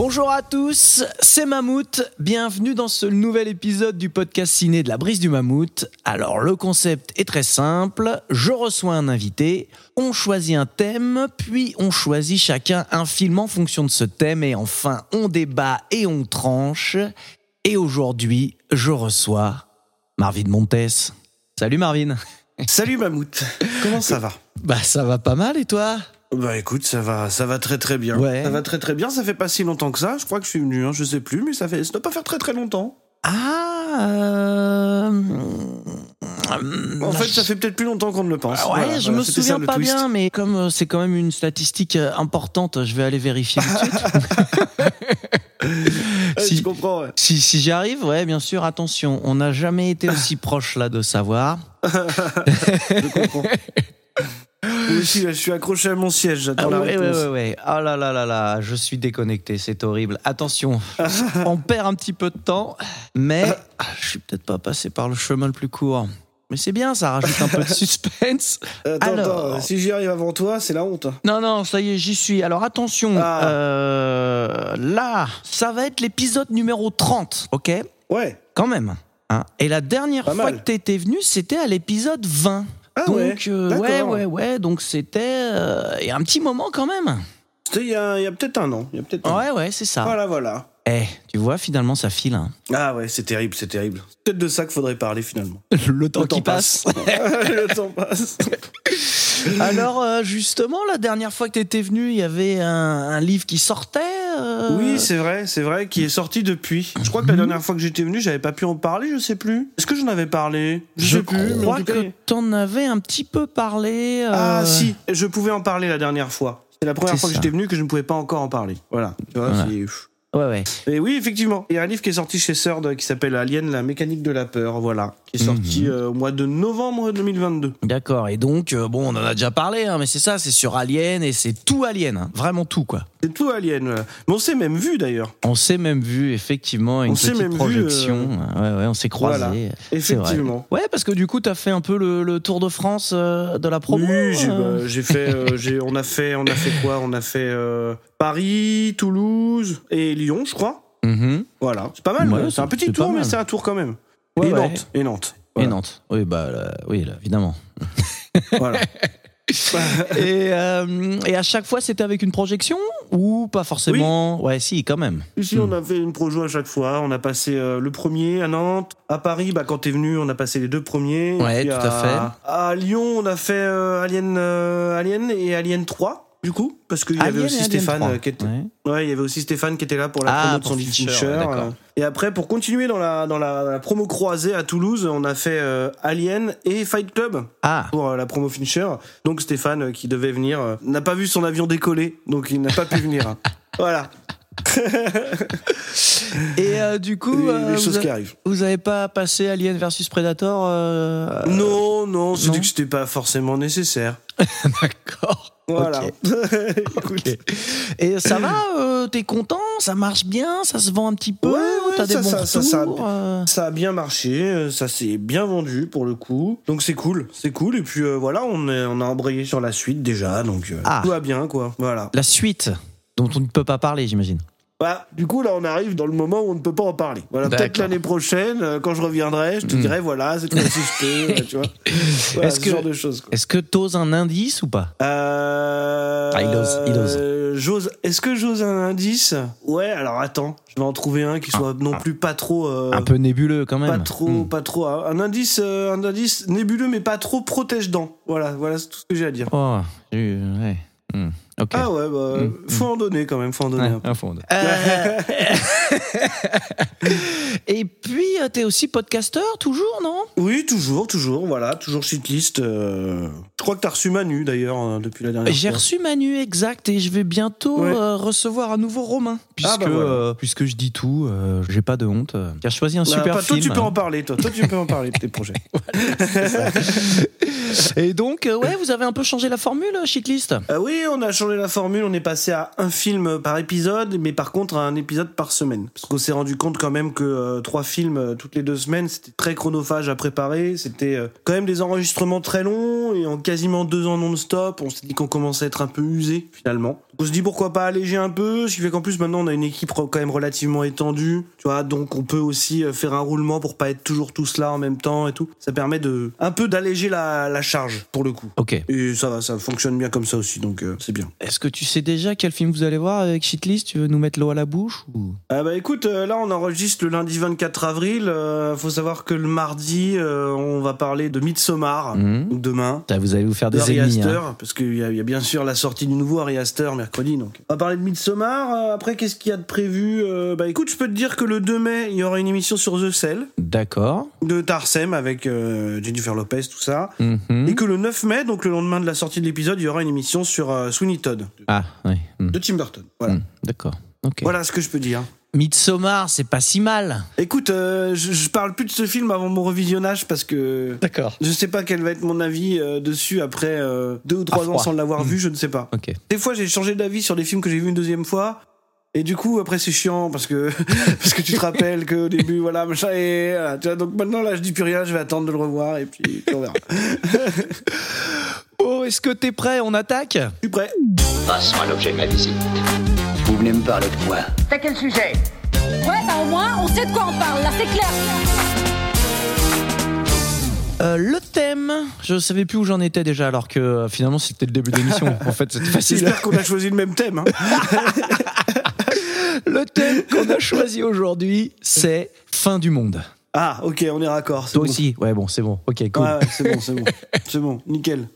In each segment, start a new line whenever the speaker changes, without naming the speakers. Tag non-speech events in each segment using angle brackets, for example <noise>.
Bonjour à tous, c'est Mammouth. Bienvenue dans ce nouvel épisode du podcast ciné de la brise du Mammouth. Alors le concept est très simple, je reçois un invité, on choisit un thème, puis on choisit chacun un film en fonction de ce thème et enfin on débat et on tranche. Et aujourd'hui, je reçois Marvin Montes. Salut Marvin.
Salut Mammouth, comment ça va?
Bah ça va pas mal et toi?
Bah écoute, ça va, ça va très très bien.
Ouais.
Ça va très très bien. Ça fait pas si longtemps que ça. Je crois que je suis venu, hein, je sais plus, mais ça fait, ça doit pas faire très très longtemps.
Ah euh...
En fait, ça fait peut-être plus longtemps qu'on ne le pense.
Ah ouais,
Voilà,
je
voilà,
me
c'était
souviens
le
pas
twist.
bien, mais comme euh, c'est quand même une statistique euh, importante, je vais aller vérifier tout de suite. <laughs>
Ouais,
Si-
Je comprends. ouais.
si si j'y arrive, ouais, bien sûr, attention, on n'a jamais été <laughs> aussi proche là de savoir. <laughs>
Je comprends. <gasps> Aussi, là, je suis accroché à mon siège. J'attends la
Ah ouais, ouais,
réponse.
ouais, ouais. Oh là là là là, je suis déconnecté, c'est horrible. Attention, <laughs> on perd un petit peu de temps, mais ah, je suis peut-être pas passé par le chemin le plus court. Mais c'est bien, ça rajoute un peu de <laughs> suspense.
Attends,
Alors.
attends, si j'y arrive avant toi, c'est la honte.
Non, non, ça y est, j'y suis. Alors attention,
Ah.
euh, là, ça va être l'épisode numéro 30, ok?
Ouais.
Quand même. hein. Et la dernière
Pas
fois
mal.
que t'étais venu, c'était à l'épisode 20.
Ah
donc,
ouais,
euh, ouais, ouais, ouais, donc c'était euh, a un petit moment quand même.
C'était il y a, a peut-être un an. Il y a peut-être. an.
Ouais, ouais, c'est ça.
Voilà, voilà.
Eh, tu vois, finalement, ça file. hein.
Ah ouais, c'est terrible, c'est terrible. C'est peut-être de ça qu'il faudrait parler finalement. <laughs>
Le temps
Le
qui passe.
le temps passe. <laughs> <laughs>
Alors, euh, justement, la dernière fois que t'étais venu, il y avait un, un livre qui sortait. Euh,
Oui, c'est vrai, c'est vrai, qui est sorti depuis. Je crois que la dernière fois que j'étais venu, j'avais pas pu en parler, je sais plus. Est-ce que j'en avais parlé?
Je
sais plus, mais en
crois
tout cas,
que t'en avais un petit peu parlé. euh,
Ah si, je pouvais en parler la dernière fois. C'est la première fois que j'étais venu que je ne pouvais pas encore en parler. Voilà. Tu vois,
Voilà.
c'est-
Ouais, ouais.
Et oui, effectivement. Il y a un livre qui est sorti chez Third qui s'appelle Alien, la mécanique de la peur, voilà. Qui est sorti
Mhm.
euh, au mois de novembre 2022.
D'accord. Et donc, euh, bon, on en a déjà parlé, hein, mais c'est ça, c'est sur Alien et c'est tout Alien, hein, vraiment tout, quoi.
C'est tout Alien. Mais on s'est même vu d'ailleurs.
On s'est même vu, effectivement, une
On s'est
petite
même vu,
projection. Ouais, ouais, on s'est croisés.
Voilà.
C'est vrai.
Effectivement.
Ouais, parce que du coup, t'as fait un peu le, le tour de France euh, de la promo.
Oui, j'ai
euh.
bah, fait, euh, on a fait, on a fait quoi? On a fait euh, Paris, Toulouse et Lyon, je crois.
Mhm.
Voilà, c'est pas mal.
Ouais.
C'est un petit tour, mais c'est un tour quand même.
Ouais,
et,
ouais.
Nantes, et Nantes.
Et. Nantes. Oui, bah, là, oui, là, évidemment. <laughs>
Voilà. <laughs>
et, euh, et à chaque fois, c'était avec une projection ou pas forcément? Ouais, si, quand même.
Ici, on a fait une projo à chaque fois. On a passé euh, le premier à Nantes. À Paris, bah, quand t'es venu, on a passé les deux premiers.
Ouais, tout à fait.
À Lyon, on a fait euh, Alien, Alien et Alien 3. Du coup, parce qu'il y avait
Alien
aussi Stéphane
3.
euh, qui était,
Ouais.
Ouais, il y avait aussi Stéphane qui était là pour la
Ah,
promo de son
Fincher,
Fincher. euh. et après, pour continuer dans la, dans la, la promo croisée à Toulouse, on a fait euh, Alien et Fight Club
Ah,
pour euh, la promo Fincher. Donc Stéphane, euh, qui devait venir, euh, n'a pas vu son avion décoller, donc il n'a pas pu venir. hein. <laughs> Voilà, <laughs>
et euh, du coup,
les,
euh, vous,
choses
a-
qui arrivent.
vous avez pas passé Alien versus Predator euh,
Non, non, c'était que c'était pas forcément nécessaire. <laughs>
D'accord.
Voilà.
Ok. <laughs>
Écoute.
Et ça va euh, T'es content Ça marche bien Ça se vend un petit peu
Ouais, ouais,
T'as des
ça-
bons
ça- ça- ça-
retours euh
Ça a bien marché, euh, ça s'est bien vendu pour le coup. Donc c'est cool, c'est cool. Et puis euh, voilà, on, est- on a embrayé sur la suite déjà, donc euh,
Ah.
tout va bien quoi. Voilà.
La suite, dont on ne peut pas parler, j'imagine.
Bah, du coup là, on arrive dans le moment où on ne peut pas en parler. Voilà, peut-être l'année prochaine, euh, quand je reviendrai, je te
Hmm.
dirai voilà, cette fois-ci je peux, <laughs> euh, tu vois. Voilà,
Est-ce
ce
que-
genre de choses.
Est-ce que t'oses un indice ou pas?
Euh...
Ah, il ose, il ose.
j'ose. Est-ce que j'ose un indice? Ouais. Alors attends, je vais en trouver un qui soit non plus pas trop. euh,
Un peu nébuleux quand même.
Pas trop,
Hmm.
pas trop. hein. Un indice, un indice nébuleux, mais pas trop protège-dents. Voilà, voilà c'est tout ce que j'ai à dire.
Oh, ouais. Hmm.
Ah ouais, bah,
Mm,
faut en donner quand même, faut en donner
Ouais,
un peu.
à fond. Euh, <laughs> Et puis, euh, t'es aussi podcasteur, toujours, non?
Oui, toujours, toujours, voilà, toujours shitlist. euh, Je crois que t'as reçu Manu d'ailleurs hein, depuis la dernière
J'ai reçu Manu, exact, et je vais bientôt
Ouais.
euh, recevoir un nouveau Romain. Puisque,
bah voilà.
euh, puisque je dis tout, euh, j'ai pas de honte. a choisi un
Bah,
super
pas-
film.
Toi, tu peux en parler, toi. Toi, tu peux en parler de tes projets. <laughs> <laughs> <laughs>
Et donc, euh, ouais, vous avez un peu changé la formule, Shitlist
Euh, oui, on a changé la formule, on est passé à un film par épisode, mais par contre à un épisode par semaine. Parce qu'on s'est rendu compte quand même que euh, trois films toutes les deux semaines, c'était très chronophage à préparer, c'était quand même des enregistrements très longs, et en quasiment deux ans non-stop, on s'est dit qu'on commençait à être un peu usé, finalement. On se dit pourquoi pas alléger un peu, ce qui fait qu'en plus maintenant on a une équipe quand même relativement étendue, tu vois, donc on peut aussi euh, faire un roulement pour pas être toujours tous là en même temps et tout. Ça permet de un peu d'alléger la, la charge, pour le coup.
Ok.
Et ça va, ça fonctionne bien comme ça aussi, donc euh, c'est bien.
Est-ce que tu sais déjà quel film vous allez voir avec Shitlist? Tu veux nous mettre l'eau à la bouche ou...
Ah bah écoute, euh, là on enregistre le lundi 24 avril. euh, faut savoir que le mardi, euh, on va parler de Midsommar, donc demain.
Vous allez vous faire
De
des ennemis. Hein.
parce qu'il y, y a bien sûr la sortie du nouveau Harry Astor mercredi. Donc. On va parler de Midsommar. euh, après, qu'est-ce qu'il y a de prévu Euh, Bah écoute, je peux te dire que le 2 mai, il y aura une émission sur The Cell
D'accord.
de Tarsem avec euh, Jennifer Lopez, tout ça.
Mhm.
Et que le 9 mai, donc le lendemain de la sortie de l'épisode, il y aura une émission sur euh, Sweeney Todd
Ah, oui. Mhm.
de Tim Burton. Voilà.
Mhm. D'accord. Ok.
Voilà ce que je peux dire.
Midsommar, c'est pas si mal.
Écoute, euh, je, je parle plus de ce film avant mon revisionnage parce que
D'accord.
je sais pas quel va être mon avis euh, dessus après euh, deux ou trois ans sans l'avoir vu, je ne sais pas.
Ok.
Des fois, j'ai changé d'avis sur des films que j'ai vus une deuxième fois. Et du coup, après, c'est chiant parce que <laughs> parce que tu te rappelles qu'au début, voilà, machin, et voilà, tu vois, donc maintenant, là, je dis plus rien, je vais attendre de le revoir et puis puis on verra. <laughs>
Oh, est-ce que t'es prêt? On attaque?
Je suis prêt.
Passons à l'objet de ma visite. Vous venez me parler de quoi?
T'as quel sujet?
Ouais, bah au moins, on sait de quoi on parle, là, c'est clair.
Euh, le thème, je savais plus où j'en étais déjà, alors que euh, finalement c'était le début de l'émission. <laughs> en fait, c'était facile.
J'espère qu'on a choisi le même thème. hein.
Le thème qu'on a choisi aujourd'hui, c'est fin du monde.
Ah, ok, on est raccord.
Toi
bon.
aussi Ouais, bon, c'est bon. Ok, cool.
Ouais, ouais, c'est bon, c'est bon. C'est bon, nickel.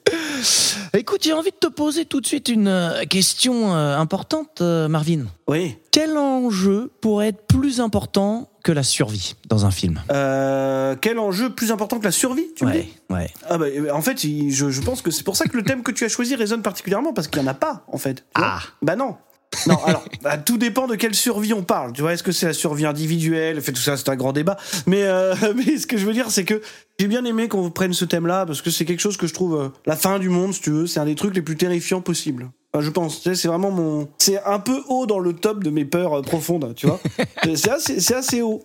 <laughs>
Écoute, j'ai envie de te poser tout de suite une euh, question euh, importante, euh, Marvin.
Oui.
Quel enjeu pourrait être plus important que la survie dans un film?
Euh, quel enjeu plus important que la survie, tu me dis?
Ouais, ouais.
Ah bah, en fait, je, je pense que c'est pour ça que le thème que tu as choisi résonne particulièrement parce qu'il n'y en a pas, en fait.
Ah.
Bah non. Non, alors, <laughs> bah, tout dépend de quelle survie on parle. Tu vois, est-ce que c'est la survie individuelle Fait tout ça, c'est un grand débat. Mais, euh, <laughs> ce que je veux dire, c'est que j'ai bien aimé qu'on prenne ce thème-là parce que c'est quelque chose que je trouve euh, la fin du monde, si tu veux. C'est un des trucs les plus terrifiants possibles. Enfin, je pense. C'est vraiment mon. C'est un peu haut dans le top de mes peurs euh, profondes, tu vois. <laughs> c'est assez, assez haut.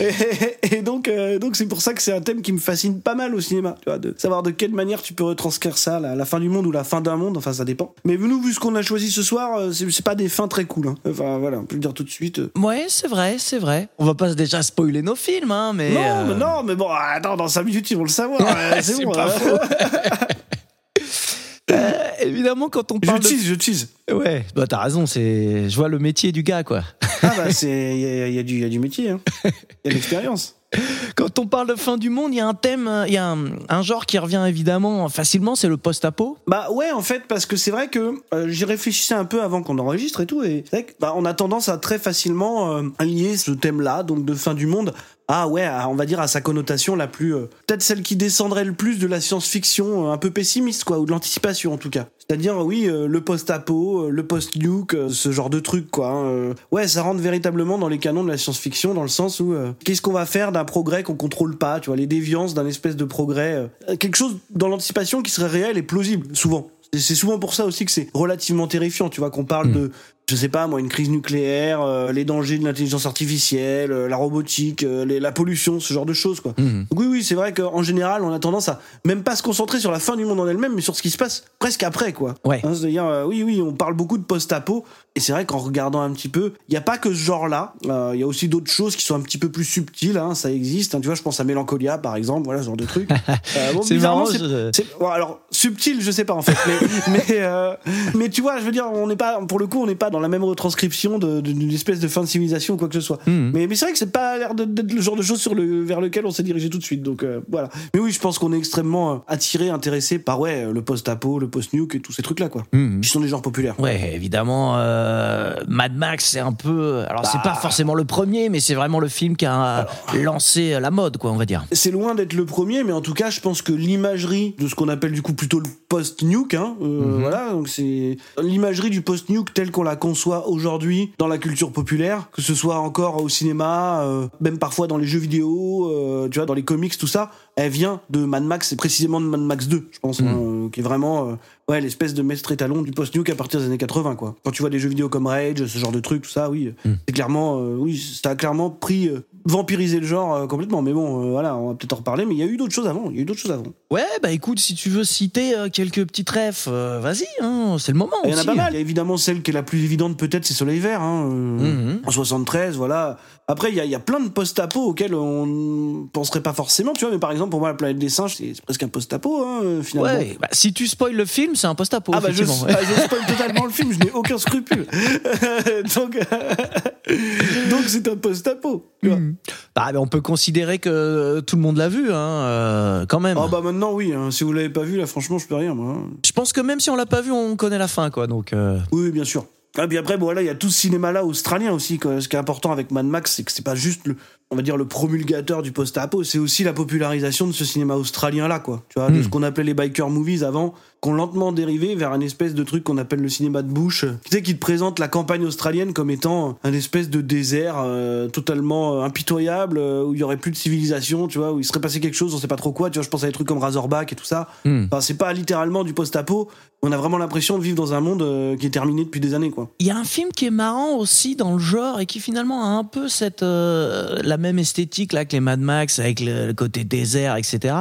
Et, et donc, euh, donc c'est pour ça que c'est un thème qui me fascine pas mal au cinéma, tu vois, de savoir de quelle manière tu peux retranscrire ça, la, la fin du monde ou la fin d'un monde. Enfin, ça dépend. Mais nous, vu ce qu'on a choisi ce soir, euh, c'est pas des fins très cool. hein. Enfin, voilà, on peut le dire tout de suite.
Ouais, c'est vrai, c'est vrai. On va pas déjà spoiler nos films, hein, mais.
Non,
euh,
mais non, mais bon, attends, dans 5 minutes, ils vont le savoir. <laughs> c'est bon.
pas
hein. <laughs>
euh, évidemment, quand on
Je
parle. de-
tease, je tease.
Ouais, bah t'as raison, c'est. Je vois le métier du gars, quoi.
Ah bah, c'est. Il y, y y a du métier, hein. Il y a de l'expérience.
Quand on parle de fin du monde, il y a un thème, euh, il y a un, un genre qui revient évidemment facilement, c'est le post-apo.
Bah ouais, en fait, parce que c'est vrai que euh, j'y réfléchissais un peu avant qu'on enregistre et tout, et c'est vrai que, bah, on a tendance à très facilement euh, lier ce thème-là, donc de fin du monde, ah ouais, à- on va dire à sa connotation la plus, euh, peut-être celle qui descendrait le plus de la science-fiction, euh, un peu pessimiste quoi, ou de l'anticipation en tout cas. C'est-à-dire oui, euh, le post-apo, euh, le post-nuke, euh, ce genre de truc quoi. hein, euh. ouais, ça rentre véritablement dans les canons de la science-fiction, dans le sens où euh, qu'est-ce qu'on va faire d'un progrès qu'on contrôle pas, tu vois, les déviances d'un espèce de progrès, euh, quelque chose dans l'anticipation qui serait réel et plausible, souvent. C'est souvent pour ça aussi que c'est relativement terrifiant, tu vois, qu'on parle
Mm.
de, je sais pas moi, une crise nucléaire, euh, les dangers de l'intelligence artificielle, euh, la robotique, euh, les- la pollution, ce genre de choses, quoi.
Mhm.
Donc oui, oui, c'est vrai qu'en général, on a tendance à même pas se concentrer sur la fin du monde en elle-même, mais sur ce qui se passe presque après, quoi.
Ouais.
Hein, C'est-à-dire, oui, oui, on parle beaucoup de post-apo, et c'est vrai qu'en regardant un petit peu, il n'y a pas que ce genre-là, il y a aussi d'autres choses qui sont un petit peu plus subtiles, hein, ça existe, hein, tu vois, je pense à Mélancolia, par exemple, voilà, ce genre de truc. <laughs> Bon,
C'est marrant, je-
bon, alors subtil, je sais pas en fait, mais <laughs> mais, mais tu vois, je veux dire, on n'est pas, pour le coup, on n'est pas dans dans la même retranscription d'une espèce de fin de civilisation ou quoi que ce soit.
Mhm.
Mais, mais c'est vrai que c'est pas l'air d'être le genre de sur le, vers lequel on s'est dirigé tout de suite. Donc euh, voilà. Mais oui, je pense qu'on est extrêmement euh, attiré, intéressé par ouais, le post-apo, le post-nuke et tous ces trucs-là, quoi.
Mhm.
Qui sont des genres populaires.
Ouais, évidemment, euh, Mad Max, c'est un peu. Alors, c'est
Bah.
pas forcément le premier, mais c'est vraiment le film qui a lancé la mode, quoi, on va dire.
C'est loin d'être le premier, mais en tout cas, je pense que l'imagerie de ce qu'on appelle du coup plutôt le post-nuke, hein, euh,
Mhm.
voilà, donc c'est l'imagerie du post-nuke telle qu'on la conçoit aujourd'hui dans la culture populaire, que ce soit encore au cinéma, euh, même parfois dans les jeux vidéo, euh, tu vois, dans les comics, tout ça, elle vient de Mad Max, et précisément de Mad Max 2, je pense,
Mhm.
hein, euh, qui est vraiment ouais l'espèce de maître étalon du post-nuke à partir des années 80, quoi. Quand tu vois des jeux vidéo comme Rage, ce genre de trucs, tout ça, oui,
Mhm.
c'est clairement, euh, oui, ça a clairement pris, euh, vampirisé le genre euh, complètement. Mais bon, euh, voilà, on va peut-être en reparler. Mais il y a eu d'autres choses avant. Il y a eu d'autres choses avant.
Ouais, bah écoute, si tu veux citer euh, quelques petites refs, euh, vas-y, hein, c'est le moment.
Il y en a pas mal. Il y a évidemment celle qui est la plus évidente, peut-être, c'est Soleil Vert. Hein, euh,
Mhm.
En 73, voilà. Après, il y a, il y a plein de post-apo auxquels on ne penserait pas forcément, tu vois. Mais par exemple, pour moi, la planète des singes, c'est presque un post-apo, hein, finalement.
Ouais, bah, si tu spoil le film, c'est un post-apo.
Ah bah je,
effectivement, ouais.
ah, je spoil totalement le film, je n'ai aucun scrupule. <laughs> donc <laughs> donc c'est un post-apo.
Mhm. Bah, mais on peut considérer que tout le monde l'a vu, hein, euh, quand même.
Ah bah maintenant oui, hein. si vous l'avez pas vu là franchement je peux rien moi. hein.
Je pense que même si on l'a pas vu, on connaît la fin, quoi. Donc, euh,
oui, bien sûr. Et puis après, bon, voilà, il y a tout ce cinéma-là australien aussi. Ce qui est important avec Mad Max, c'est que c'est pas juste le, on va dire, le promulgateur du post-apo, c'est aussi la popularisation de ce cinéma australien-là, quoi. Tu vois, de
Hmm.
ce qu'on appelait les biker movies avant, qu'on lentement dérivé vers un espèce de truc qu'on appelle le cinéma de Bush. Tu sais, qui te présente la campagne australienne comme étant un espèce de désert euh, totalement euh, impitoyable, euh, où il y aurait plus de civilisation, tu vois, où il serait passé quelque chose, on sait pas trop quoi. Tu vois, je pense à des trucs comme Razorback et tout ça.
hmm.
Enfin, c'est pas littéralement du post-apo. On a vraiment l'impression de vivre dans un monde euh, qui est terminé depuis des années, quoi.
Il y a un film qui est marrant aussi dans le genre et qui finalement a un peu cette euh, la même esthétique là que les Mad Max avec le, le côté désert, etc.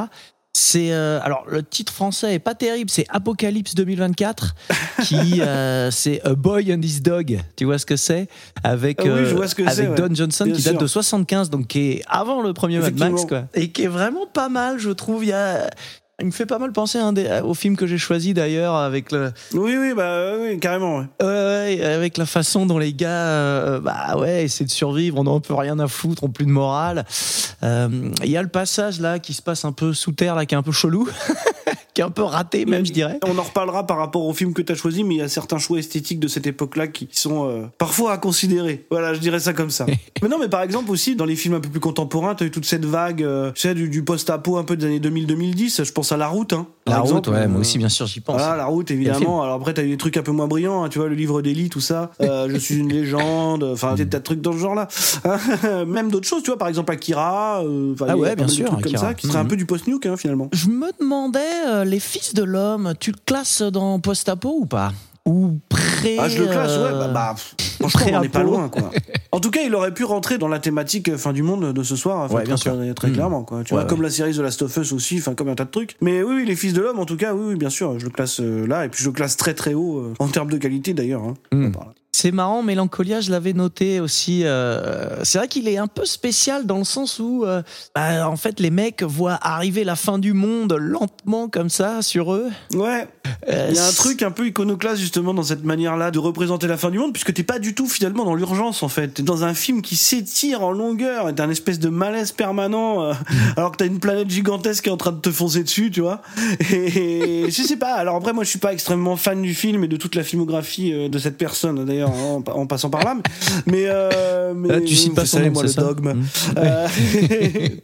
C'est euh, alors le titre français est pas terrible, c'est Apocalypse 2024, <laughs> qui euh, c'est A Boy and His Dog. Tu vois ce que c'est? Avec
Ah oui,
euh,
je vois ce que c'est,
avec
ouais.
Don Johnson
Bien
qui date de 75, donc qui est avant le premier Mad Max quoi, et qui est vraiment pas mal, je trouve. Il y a il me fait pas mal penser un des- au film que j'ai choisi d'ailleurs avec le
Oui, oui, bah oui, carrément. ouais.
Ouais, ouais, avec la façon dont les gars, euh, bah ouais, essaient de survivre, on n'en peut rien à foutre, on plus de morale. Euh, Il y a le passage là qui se passe un peu sous terre, là, qui est un peu chelou, <laughs> qui est un peu raté même, je dirais.
On en reparlera par rapport au film que tu as choisi, mais il y a certains choix esthétiques de cette époque-là qui sont euh, parfois à considérer. Voilà, je dirais ça comme ça. <laughs> mais non, mais par exemple aussi, dans les films un peu plus contemporains, tu as eu toute cette vague, euh, tu sais, du, du post-apo un peu des années 2000-2010. Je pense à La Route. Hein, par
La route, ouais, moi
Euh,
aussi, bien sûr, j'y pense.
Voilà, la route évidemment. Alors après, t'as eu des trucs un peu moins brillants, hein, tu vois, le livre d'Eli, tout ça. Euh, je suis une <laughs> légende. Enfin, t'as des trucs dans ce genre-là. <laughs> Même d'autres choses, tu vois, par exemple Akira. euh, enfin,
Ah ouais, bien sûr,
trucs comme ça, qui serait un
Mhm.
peu du post-nuke hein, finalement.
Je me demandais, euh, les fils de l'homme, tu le classes dans post-apo ou pas? Ou pré.
Ah, je le classe, ouais.
euh,
Bah, bah, franchement, on n'est pas loin, quoi. En tout cas, il aurait pu rentrer dans la thématique euh, fin du monde de ce soir.
Ouais, bien
très,
sûr.
Très, très
Mm.
clairement, quoi. Tu
Ouais,
vois, comme la série The Last of Us aussi, enfin, comme un tas de trucs. Mais oui, oui, les fils de l'homme, en tout cas, oui, oui, bien sûr, je le classe euh, là. Et puis, je le classe très, très haut, euh, en termes de qualité, d'ailleurs. Hein,
Mm. C'est marrant, Mélancolia, je l'avais noté aussi. euh, c'est vrai qu'il est un peu spécial dans le sens où, euh, bah, en fait, les mecs voient arriver la fin du monde lentement comme ça sur eux.
Ouais,
Euh,
il y a un truc un peu iconoclaste, justement, dans cette manière-là de représenter la fin du monde, puisque t'es pas du tout, finalement, dans l'urgence, en fait. T'es dans un film qui s'étire en longueur, et t'as un espèce de malaise permanent, <laughs> alors que t'as une planète gigantesque qui est en train de te foncer dessus, tu vois. Et je sais pas, alors après, moi, je suis pas extrêmement fan du film et de toute la filmographie de cette personne, d'ailleurs, en, en passant par là, mais... euh, <laughs> mais
Là, tu cites pas
moi, le
ça
dogme.
Mm.
Euh,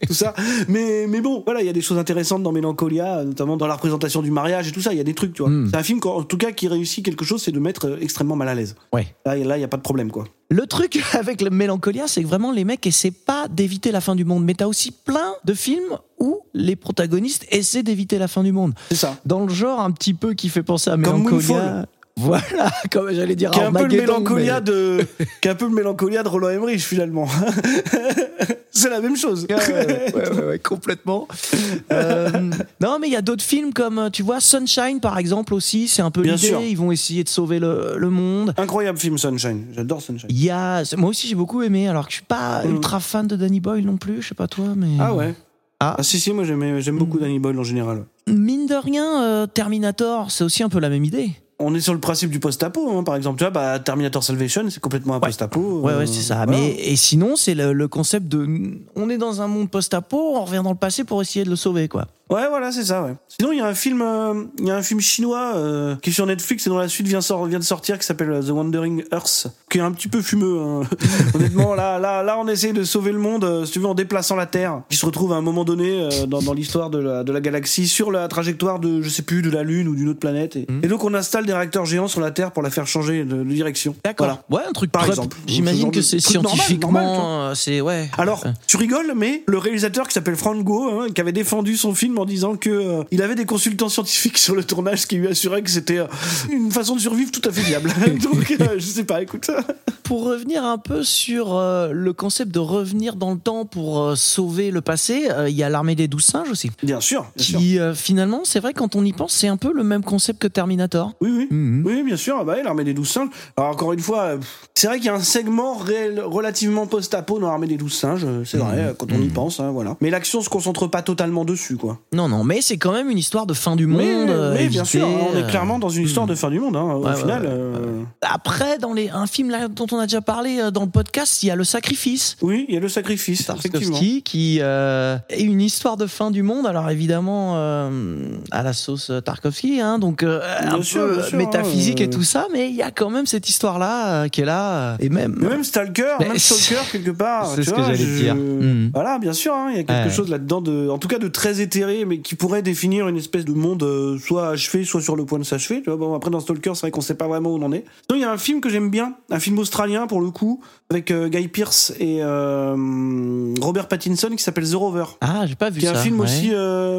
<laughs> tout ça. Mais, mais bon, voilà, il y a des choses intéressantes dans Mélancolia, notamment dans la représentation du mariage et tout ça. Il y a des trucs, tu vois.
Mm.
C'est un film, en tout cas, qui réussit quelque chose, c'est de mettre euh, extrêmement mal à l'aise.
Ouais.
Là, là, il n'y a pas de problème, quoi.
Le truc <laughs> avec le Mélancolia, c'est que vraiment les mecs essaient pas d'éviter la fin du monde. Mais t'as aussi plein de films où les protagonistes essaient d'éviter la fin du monde.
C'est ça.
Dans le genre un petit peu qui fait penser à Mélancolia. Voilà, <laughs> comme j'allais dire
Qui est un peu le mélancolia
mais-
de, qui est un peu le mélancolia de Roland Emmerich, finalement. <laughs> c'est la même chose.
Ouais, ouais, ouais, ouais, ouais, complètement. Euh, non, mais il y a d'autres films comme, tu vois, Sunshine par exemple aussi, c'est un peu l'idée. Ils vont essayer de sauver le, le monde.
Incroyable film, Sunshine. J'adore Sunshine.
Il y a, moi aussi j'ai beaucoup aimé, alors que je suis pas
Mm.
ultra fan de Danny Boyle non plus, je sais pas toi, mais.
Ah ouais.
Ah.
Ah si, si, moi j'aime j'aime beaucoup
Mm.
Danny Boyle en général.
Mine de rien, euh, Terminator, c'est aussi un peu la même idée.
On est sur le principe du post-apo, hein, par exemple. Tu vois, bah, Terminator Salvation, c'est complètement un
Ouais.
post-apo.
Ouais,
euh,
ouais, c'est ça.
voilà.
Mais et sinon, c'est le, le concept de on est dans un monde post-apo, on revient dans le passé pour essayer de le sauver, quoi.
Ouais, voilà, c'est ça, ouais. Sinon, il y a un film, euh, il y a un film chinois euh, qui est sur Netflix et dont la suite vient, de sortir qui s'appelle euh, The Wandering Earth, qui est un petit peu fumeux. hein. <laughs> Honnêtement, là, là, là, on essaie de sauver le monde, euh, si tu veux, en déplaçant la Terre, qui se retrouve à un moment donné euh, dans, dans l'histoire de la, de la galaxie sur la trajectoire de, je sais plus, de la Lune ou d'une autre planète. Et, et donc, on installe des réacteurs géants sur la Terre pour la faire changer de, de direction. Voilà.
Ouais, un truc
Par exemple.
J'imagine que c'est scientifiquement, c'est ouais.
Alors, tu rigoles, mais le réalisateur qui s'appelle Frank Go, hein, qui avait défendu son film en disant que euh, il avait des consultants scientifiques sur le tournage, ce qui lui assurait que c'était euh, une façon de survivre tout à fait viable. <laughs> Donc, euh, je sais pas, écoute.
Pour revenir un peu sur euh, le concept de revenir dans le temps pour euh, sauver le passé, euh, il y a l'armée des douze singes aussi.
Bien sûr, bien sûr.
Qui euh, finalement, c'est vrai quand on y pense, c'est un peu le même concept que Terminator.
Oui, oui.
Mhm.
Oui, bien sûr, ah bah, oui, l'armée des douze singes. Alors, encore une fois, euh, c'est vrai qu'il y a un segment réel, relativement post-apo dans l'armée des douze singes, c'est vrai, euh, quand on y pense, hein, voilà. Mais l'action se concentre pas totalement dessus, quoi.
Non, non, mais c'est quand même une histoire de fin du monde.
Mais,
euh,
mais bien sûr, on est
euh,
clairement dans une histoire de fin du monde, hein, au
Ouais, ouais,
final.
ouais,
euh,
Après, dans les, un film là, dont on a déjà parlé euh, dans le podcast, il y a Le Sacrifice.
Oui, il y a le sacrifice, effectivement.
Tarkovsky, qui euh, est une histoire de fin du monde. Alors évidemment euh, à la sauce Tarkovsky, hein, donc euh, un
sûr,
peu
sûr,
métaphysique
hein,
et tout ça, mais il y a quand même cette histoire-là euh, qui est là, euh, et même.
Mais même Stalker,
Mais
même Stalker quelque part. <laughs>
c'est ce que
vois,
j'allais
je-
dire. Mhm.
Voilà, bien sûr, hein, il y a quelque chose là-dedans de, en tout cas de très éthéré, mais qui pourrait définir une espèce de monde euh, soit achevé, soit sur le point de s'achever. Tu vois, bon après dans Stalker, c'est vrai qu'on sait pas vraiment où on en est. Sinon, il y a un film que j'aime bien, un film australien pour le coup, avec euh, Guy Pearce et euh, Robert Pattinson qui s'appelle The Rover.
Ah, j'ai pas vu
Qui est
ça.
un film
ouais.
aussi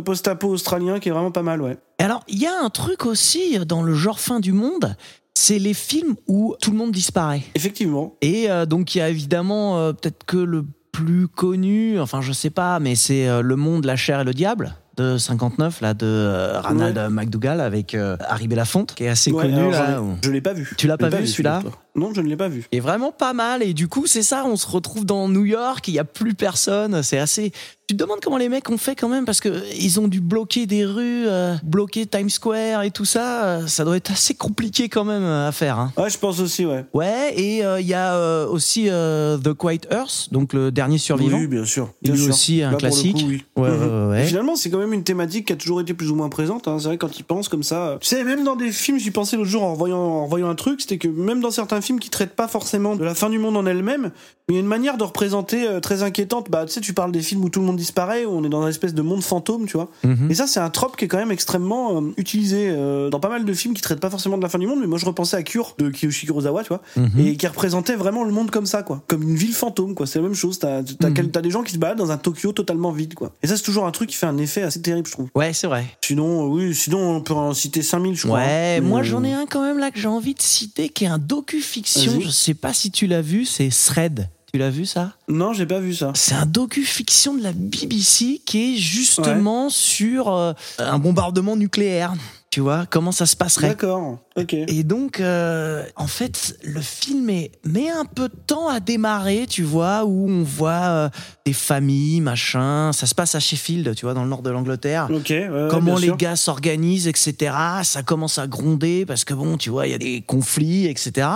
post-apo australien qui est vraiment pas mal, ouais.
Alors, il y a un truc aussi dans le genre fin du monde, c'est les films où tout le monde disparaît.
Effectivement.
Et euh, donc il y a évidemment euh, peut-être que le plus connu, enfin je sais pas, mais c'est euh, Le Monde, la chair et le diable de 59 là de euh, Ronald McDougall avec euh, Harry Belafonte qui est assez
Ouais,
connu
alors,
là.
Je l'ai pas vu.
Tu l'as pas vu, celui-là.
Non, je ne l'ai pas vu.
est vraiment pas mal et du coup c'est ça on se retrouve dans New York il y a plus personne c'est assez tu te demandes comment les mecs ont fait quand même parce que ils ont dû bloquer des rues euh, bloquer Times Square et tout ça euh, ça doit être assez compliqué quand même euh, à faire hein.
Ouais, je pense aussi, ouais.
ouais et euh, il y a euh, aussi euh, The Quiet Earth donc le dernier survivant
Oui, bien sûr.
Lui
bien sûr.
aussi, un
Là,
classique.
coup, oui.
Ouais,
Mhm.
ouais.
Et Finalement, c'est quand même une thématique qui a toujours été plus ou moins présente. hein. C'est vrai quand ils pensent comme ça. Tu sais, même dans des films, j'y pensais l'autre jour en revoyant, en revoyant un truc, c'était que même dans certains films qui traitent pas forcément de la fin du monde en elle-même, il y a une manière de représenter euh, très inquiétante. Bah, tu sais, tu parles des films où tout le monde disparaît, où on est dans une espèce de monde fantôme, tu vois.
Mhm.
Et ça, c'est un trope qui est quand même extrêmement euh, utilisé euh, dans pas mal de films qui traitent pas forcément de la fin du monde. Mais moi, je repensais à Cure de Kiyoshi Kurosawa, tu vois,
Mhm.
et qui représentait vraiment le monde comme ça, quoi, comme une ville fantôme, quoi. C'est la même chose. T'as t'as
Mhm.
des gens qui se baladent dans un Tokyo totalement vide, quoi. Et ça, c'est toujours un truc qui fait un effet assez terrible, je trouve.
ouais c'est vrai
Sinon, oui, sinon on peut en citer 5000, je crois.
Ouais,
hein.
moi j'en ai un quand même là que j'ai envie de citer qui est un docu-fiction. Je sais pas si tu l'as vu, c'est Thread. Tu l'as vu ça?
Non, j'ai pas vu ça.
C'est un docu-fiction de la BBC qui est justement sur euh, un bombardement nucléaire. Tu vois, comment ça se passerait?
D'accord. Ok.
Et donc, euh, en fait, le film est, met un peu de temps à démarrer, tu vois, où on voit euh, des familles, machin. Ça se passe à Sheffield, tu vois, dans le nord de l'Angleterre.
Ok. ouais,
Comment les
sûr.
gars s'organisent, etc. Ça commence à gronder parce que bon, tu vois, il y a des conflits, etc.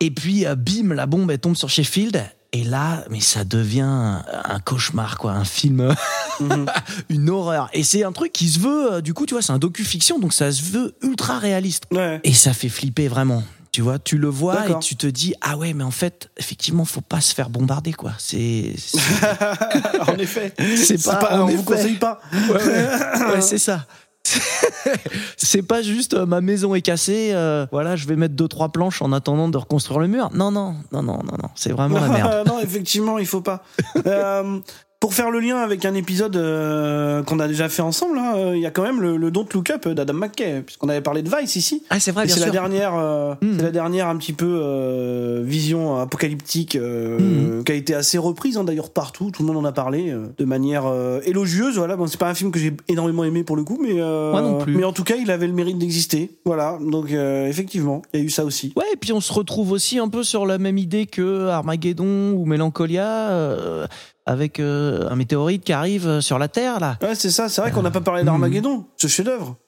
Et puis, bim, la bombe, elle tombe sur Sheffield. Et là, mais ça devient un, cauchemar, quoi, un film,
Mhm. <laughs>
une horreur. Et c'est un truc qui se veut, euh, du coup, tu vois, c'est un docu-fiction, donc ça se veut ultra réaliste.
Ouais.
Et ça fait flipper vraiment. Tu vois, tu le vois et tu te dis ah ouais, mais en fait, effectivement, faut pas se faire bombarder quoi. C'est <laughs>
en effet.
C'est pas-
on vous conseille pas.
ouais, ouais, ouais, c'est ça. <laughs> c'est pas juste euh, ma maison est cassée, euh, voilà, je vais mettre deux trois planches en attendant de reconstruire le mur. Non non non non non non, c'est vraiment la <laughs> merde.
non, effectivement, il faut pas. Euh, pour faire le lien avec un épisode euh, qu'on a déjà fait ensemble, hein, euh, il y a quand même le, le Don't Look Up d'Adam McKay, puisqu'on avait parlé de Vice ici.
Ah c'est vrai
c'est la dernière, euh,
Mm.
c'est la dernière un petit peu vision apocalyptique euh,
Mm.
qui a été assez reprise hein, d'ailleurs partout. Tout le monde en a parlé de manière élogieuse. Voilà, bon, c'est pas un film que j'ai énormément aimé pour le coup, mais
Moi non plus.
mais en tout cas, il avait le mérite d'exister. Voilà, donc effectivement, il y a eu ça aussi.
Ouais, et puis on se retrouve aussi un peu sur la même idée que Armageddon ou Mélancolia, avec euh, un météorite qui arrive sur la Terre là.
Ouais, c'est ça. C'est vrai qu'on n'a pas parlé d'Armageddon, ce chef-d'œuvre. <laughs>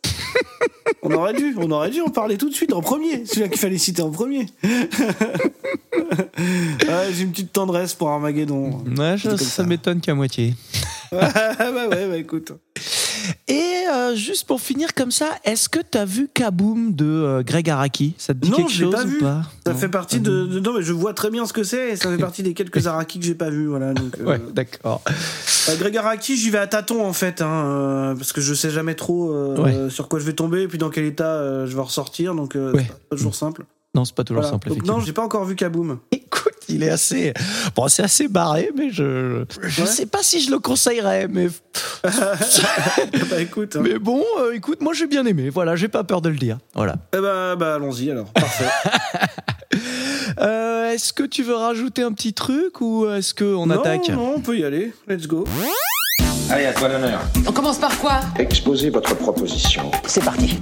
On aurait dû, on aurait dû en parler tout de suite en premier. Celui-là qu'il fallait citer en premier. <laughs> Ouais, J'ai une petite tendresse pour Armageddon.
Ouais, je- ça,
ça.
m'étonne qu'à moitié. <laughs>
bah ouais, bah écoute.
Et euh, juste pour finir comme ça, est-ce que t'as vu Kaboom de euh, Greg Araki? Ça te dit
Non,
quelque chose
pas
ou
vu.
pas?
Ça
Non,
fait partie de,
vu.
de- Non, mais je vois très bien ce que c'est. et Ça fait partie des quelques Araki que j'ai pas vus. Voilà. Donc, <laughs> euh,
Ouais, d'accord.
Euh, Greg Araki, j'y vais à tâtons en fait, hein, euh, parce que je sais jamais trop
Ouais.
sur quoi je vais tomber et puis dans quel état je vais ressortir, donc euh,
Ouais.
c'est pas toujours simple.
Non, c'est pas toujours
Voilà.
simple,
Donc, non, j'ai pas encore vu Kaboom.
Écoute, il est assez. Bon, c'est assez barré, mais je. Je
Ouais.
sais pas si je le conseillerais, mais. <laughs>
bah écoute, hein.
Mais bon, euh, écoute, moi j'ai bien aimé. Voilà, j'ai pas peur de le dire. Voilà.
Eh bah, bah allons-y alors, parfait. <laughs>
Euh, est-ce que tu veux rajouter un petit truc ou est-ce qu'on
non,
attaque
non, on peut y aller, let's go.
Allez, à toi l'honneur.
On commence par quoi?
Exposez votre proposition.
C'est parti.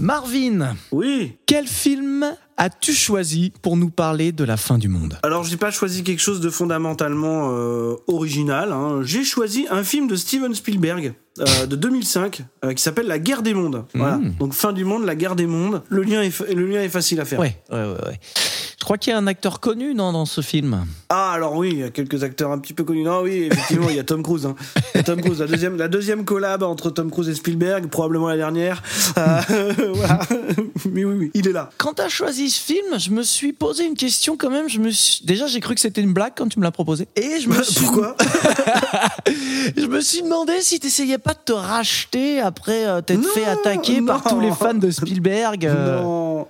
Marvin,
Oui,
quel film as-tu choisi pour nous parler de la fin du monde?
Alors j'ai pas choisi quelque chose de fondamentalement euh, original, hein. j'ai choisi un film de Steven Spielberg. Euh, de 2005 euh, qui s'appelle La guerre des mondes. Voilà.
Mm.
Donc fin du monde, la guerre des mondes. Le lien est, fa- le lien est facile à faire.
Ouais, ouais, ouais. ouais. Je crois qu'il y a un acteur connu non, dans ce film?
Ah alors oui, il y a quelques acteurs un petit peu connus. Non oui, effectivement, il y a Tom Cruise. Hein. Tom Cruise, la deuxième, la deuxième collab entre Tom Cruise et Spielberg, probablement la dernière. Euh, <laughs> voilà. Mais oui, oui, il est là.
Quand tu as choisi ce film, je me suis posé une question quand même. Je me suis... Déjà, j'ai cru que c'était une blague quand tu me l'as proposé. Et je me <laughs> suis...
Pourquoi? <laughs>
Je me suis demandé si t'essayais pas de te racheter après euh, t'être fait attaquer par tous les fans de Spielberg. euh.
Non,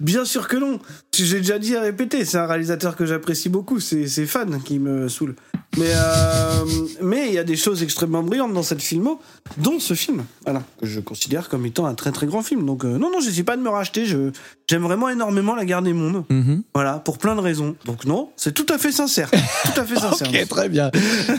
bien sûr que non. J'ai déjà dit à répéter, c'est un réalisateur que j'apprécie beaucoup. C'est ses fans qui me saoulent. Mais euh, mais il y a des choses extrêmement brillantes dans cette filmo, dont ce film, voilà, que je considère comme étant un très très grand film. Donc euh, non non, je n'essaie pas de me racheter. Je j'aime vraiment énormément la Guerre des Mondes.
Mhm.
Voilà, pour plein de raisons. Donc non, c'est tout à fait sincère. Tout à fait <laughs> sincère.
Ok, très bien.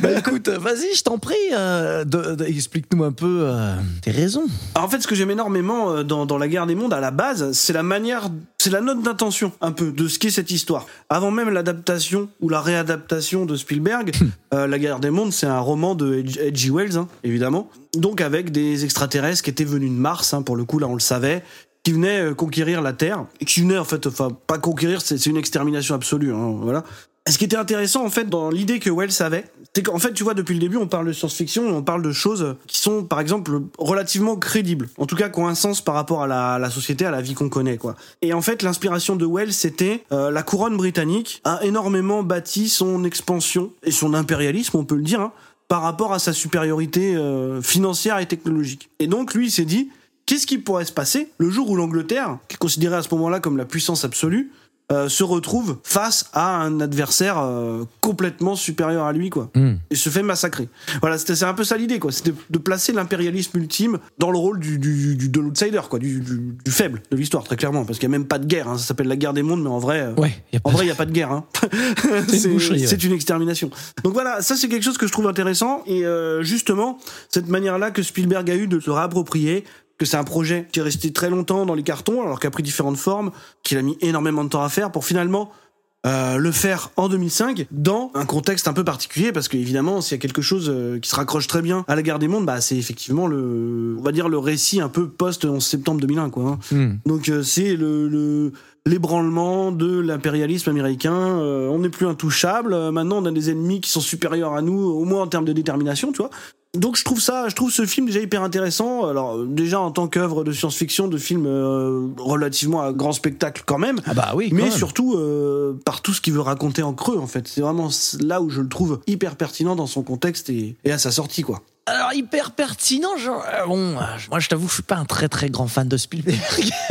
bah écoute, vas-y, je t'en prie, euh, explique-nous un peu euh, tes raisons.
Alors, en fait, ce que j'aime énormément euh, dans, dans La Guerre des Mondes, à la base, c'est la manière, c'est la note d'intention, un peu, de ce qu'est cette histoire. Avant même l'adaptation ou la réadaptation de Spielberg, <laughs> euh, La Guerre des Mondes, c'est un roman de H.G. Wells, hein, évidemment. Donc, avec des extraterrestres qui étaient venus de Mars, hein, pour le coup, là, on le savait qui venaient euh, conquérir la Terre, qui venaient en fait, enfin pas conquérir, c'est c'est une extermination absolue, hein, voilà. Et Ce qui était intéressant en fait dans l'idée que Wells avait, c'est qu'en fait tu vois depuis le début on parle de science-fiction, on parle de choses qui sont par exemple relativement crédibles, en tout cas qui ont un sens par rapport à la, à la société, à la vie qu'on connaît quoi. Et en fait l'inspiration de Wells c'était euh, la couronne britannique a énormément bâti son expansion et son impérialisme on peut le dire hein, par rapport à sa supériorité euh, financière et technologique. Et donc lui il s'est dit Qu'est-ce qui pourrait se passer le jour où l'Angleterre, qui est considérée à ce moment-là comme la puissance absolue, euh, se retrouve face à un adversaire euh, complètement supérieur à lui, quoi,
Hmm.
et se fait massacrer. Voilà, c'était c'est un peu ça l'idée, quoi, c'était de placer l'impérialisme ultime dans le rôle du, du, du- de l'outsider, quoi, du, du, du faible de l'histoire, très clairement, parce qu'il y a même pas de guerre. hein, ça s'appelle la guerre des mondes, mais en vrai, euh,
Ouais, y a pas
en vrai, il n'y a pas de guerre. Hein. <laughs>
une ouais.
c'est une extermination. Donc voilà, ça c'est quelque chose que je trouve intéressant. Et euh, justement, cette manière-là que Spielberg a eu de se réapproprier, que c'est un projet qui est resté très longtemps dans les cartons, alors qu'il a pris différentes formes, qu'il a mis énormément de temps à faire pour finalement euh, le faire en 2005 dans un contexte un peu particulier parce qu'évidemment s'il y a quelque chose euh, qui se raccroche très bien à la guerre des mondes bah c'est effectivement le on va dire le récit un peu post 11 septembre 2001 quoi hein.
Hmm.
Donc euh, c'est le, le l'ébranlement de l'impérialisme américain. Euh, on n'est plus intouchable. Euh, maintenant, on a des ennemis qui sont supérieurs à nous, au moins en termes de détermination, tu vois. Donc je trouve ça, je trouve ce film déjà hyper intéressant. Alors euh, déjà en tant qu'œuvre de science-fiction, de film euh, relativement à grand spectacle quand même.
Ah bah oui,
Mais
même.
surtout par tout ce qu'il veut raconter en creux en fait. C'est vraiment là où je le trouve hyper pertinent dans son contexte et, et à sa sortie quoi.
Alors hyper pertinent, genre, bon, moi je t'avoue, je suis pas un très très grand fan de Spielberg.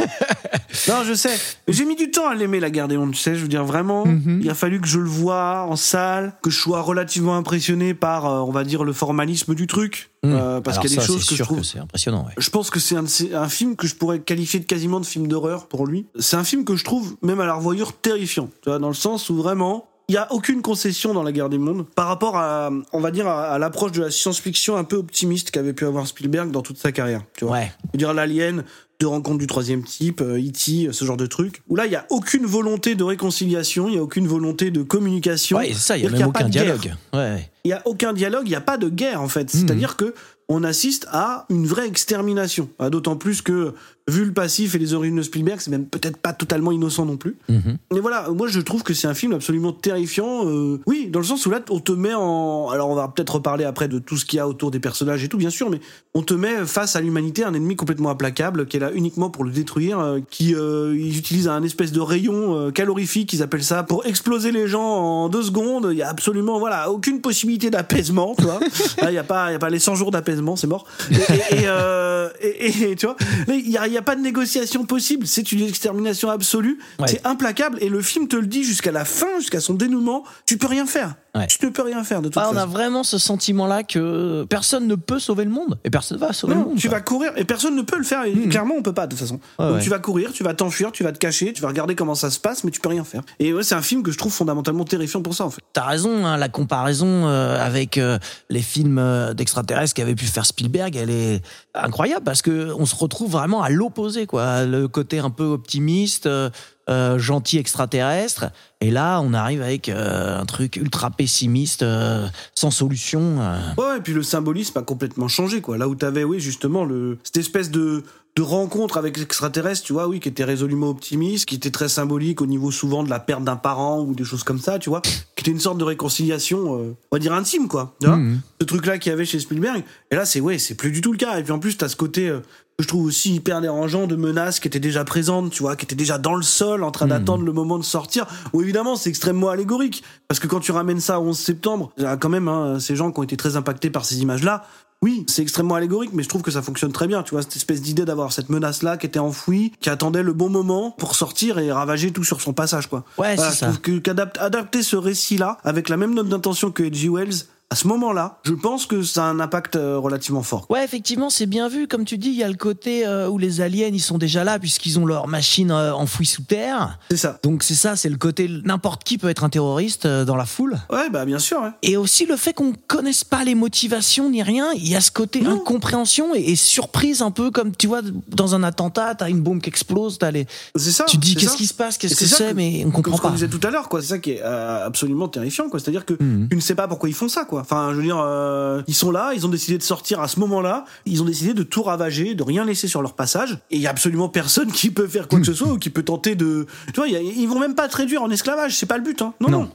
<laughs> <laughs>
Non, je sais. J'ai mis du temps à l'aimer, la guerre des mondes, tu sais. Je veux dire, vraiment,
Mhm.
il a fallu que je le voie en salle, que je sois relativement impressionné par, euh, on va dire, le formalisme du truc. Euh, parce qu'il y a des choses que je trouve.
c'est impressionnant. Ouais.
Je pense que c'est un, film que je pourrais qualifier de quasiment de film d'horreur pour lui. C'est un film que je trouve, même à la revoyure, terrifiant. Tu vois, dans le sens où vraiment, il y a aucune concession dans la guerre des mondes par rapport à, on va dire, à, à l'approche de la science-fiction un peu optimiste qu'avait pu avoir Spielberg dans toute sa carrière. Tu vois.
Ouais.
Je veux dire l'alien de rencontre du troisième type, euh, E.T., ce genre de truc. Où là, il y a aucune volonté de réconciliation, il y a aucune volonté de communication.
Ouais, c'est ça, il y a même
a
aucun
pas de guerre.
dialogue. Ouais.
Il y a aucun dialogue, il y a pas de guerre en fait. C'est-à-dire que on assiste à une vraie extermination. Ah, D'autant plus que, vu le passif et les origines de Spielberg, c'est même peut-être pas totalement innocent non plus.
Mhm.
Mais voilà, moi je trouve que c'est un film absolument terrifiant. euh, oui, dans le sens où là, on te met en. Alors on va peut-être reparler après de tout ce qu'il y a autour des personnages et tout, bien sûr, mais on te met face à l'humanité un ennemi complètement implacable qui est là uniquement pour le détruire, euh, qui euh, ils utilisent un espèce de rayon euh, calorifique, ils appellent ça, pour exploser les gens en deux secondes. Il y a absolument voilà aucune possibilité d'apaisement, tu vois. <laughs> Là, il y a pas, il y a pas les 100 jours d'apaisement, c'est mort. Et, et, et, euh, et- tu vois, il y a, y a pas de négociation possible. C'est une extermination absolue.
Ouais.
C'est implacable et le film te le dit jusqu'à la fin, jusqu'à son dénouement. Tu peux rien faire.
Ouais.
Tu ne peux rien faire de toute
Ouais, on a
façon.
vraiment ce sentiment-là que personne ne peut sauver le monde et personne va sauver le monde.
tu vas courir et personne ne peut le faire. Et. Clairement, on peut pas de toute façon.
Ouais,
Donc
ouais.
tu vas courir, tu vas t'enfuir, tu vas te cacher, tu vas regarder comment ça se passe, mais tu peux rien faire. Et ouais, c'est un film que je trouve fondamentalement terrifiant pour ça en fait.
T'as raison, hein, la comparaison euh, avec euh, les films euh, d'extraterrestres qu'avait pu faire Spielberg, elle est incroyable parce que on se retrouve vraiment à l'opposé, quoi. Le côté un peu optimiste, euh, euh, gentil extraterrestre, et là on arrive avec euh, un truc ultra pessimiste, euh, sans solution.
Ouais, et puis le symbolisme a complètement changé, quoi. Là où t'avais, oui, justement, le, cette espèce de, de rencontre avec l'extraterrestre, tu vois, oui, qui était résolument optimiste, qui était très symbolique au niveau souvent de la perte d'un parent ou des choses comme ça, tu vois, qui était une sorte de réconciliation, euh, on va dire intime, quoi. Tu vois
Mhm.
Ce truc-là qu'il y avait chez Spielberg. Et là, c'est, ouais, c'est plus du tout le cas. Et puis en plus, t'as ce côté, euh, je trouve aussi hyper dérangeant de menaces qui étaient déjà présentes, tu vois, qui étaient déjà dans le sol, en train
Mhm.
d'attendre le moment de sortir. Ou évidemment, c'est extrêmement allégorique. Parce que quand tu ramènes ça au 11 septembre, il y a quand même hein, ces gens qui ont été très impactés par ces images-là. Oui, c'est extrêmement allégorique, mais je trouve que ça fonctionne très bien. Tu vois, cette espèce d'idée d'avoir cette menace-là qui était enfouie, qui attendait le bon moment pour sortir et ravager tout sur son passage, quoi.
Ouais,
Voilà,
c'est
je
ça.
qu'adapter adapter ce récit-là avec la même note d'intention que H.G. Wells à ce moment-là, je pense que ça a un impact euh, relativement fort.
Ouais, effectivement, c'est bien vu. Comme tu dis, il y a le côté euh, où les aliens, ils sont déjà là puisqu'ils ont leur machine euh, enfouie sous terre.
C'est ça.
Donc c'est ça, c'est le côté n'importe qui peut être un terroriste euh, dans la foule.
Ouais, bah bien sûr. ouais.
Et aussi le fait qu'on connaisse pas les motivations ni rien, il y a ce côté
Non.
incompréhension et, et surprise un peu comme tu vois dans un attentat, t'as une bombe qui explose, t'as les...
C'est ça.
tu dis qu'est-ce qui se passe, qu'est-ce que
c'est
mais on comprend
Comme ce qu'on
pas.
disait tout à l'heure, quoi. C'est ça qui est absolument terrifiant, quoi. C'est-à-dire que
Mhm.
tu ne sais pas pourquoi ils font ça, quoi. Enfin, je veux dire, euh, ils sont là, ils ont décidé de sortir à ce moment-là, ils ont décidé de tout ravager, de rien laisser sur leur passage, et il y a absolument personne qui peut faire quoi que ce soit ou qui peut tenter de. Tu vois, y a- ils vont même pas te réduire en esclavage, c'est pas le but, hein. Non, non,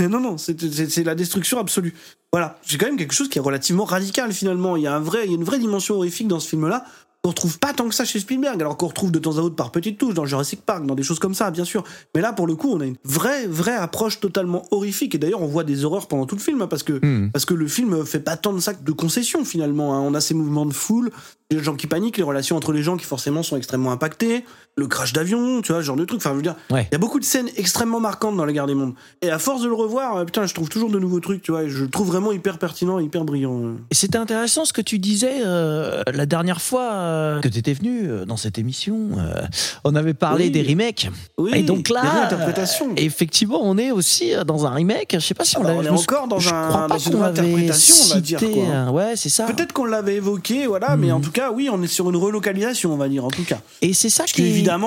Non. <laughs>
non, non, c'est la destruction absolue. Voilà, c'est quand même quelque chose qui est relativement radical finalement. Il y a un vrai, il y a une vraie dimension horrifique dans ce film-là. On retrouve pas tant que ça chez Spielberg, alors qu'on retrouve de temps à autre par petites touches dans Jurassic Park, dans des choses comme ça, bien sûr. Mais là, pour le coup, on a une vraie, vraie approche totalement horrifique. Et d'ailleurs, on voit des horreurs pendant tout le film, hein, parce que
Mhm.
parce que le film fait pas tant de que de concessions finalement. hein. On a ces mouvements de foule, les gens qui paniquent, les relations entre les gens qui forcément sont extrêmement impactées, le crash d'avion, tu vois, ce genre de truc. Enfin, je veux dire,
Ouais.
il y a beaucoup de scènes extrêmement marquantes dans La Guerre des Mondes. Et à force de le revoir, euh, putain, je trouve toujours de nouveaux trucs, tu vois. et je le trouve vraiment hyper pertinent, hyper brillant. euh.
Et c'était intéressant ce que tu disais euh, la dernière fois euh, que tu étais venu euh, dans cette émission. on avait parlé
Oui.
des remakes.
Oui.
Et donc là, effectivement, on est aussi dans un remake. Je sais pas si on
Ah bah, on est encore dans un- dans une
l'avait
réinterprétation, on va dire,
cité,
quoi.
Ouais, c'est ça.
Peut-être qu'on l'avait évoqué, voilà, mais
Mhm.
en tout cas, oui, on est sur une relocalisation, on va dire, en tout cas.
Et c'est ça
Parce
qui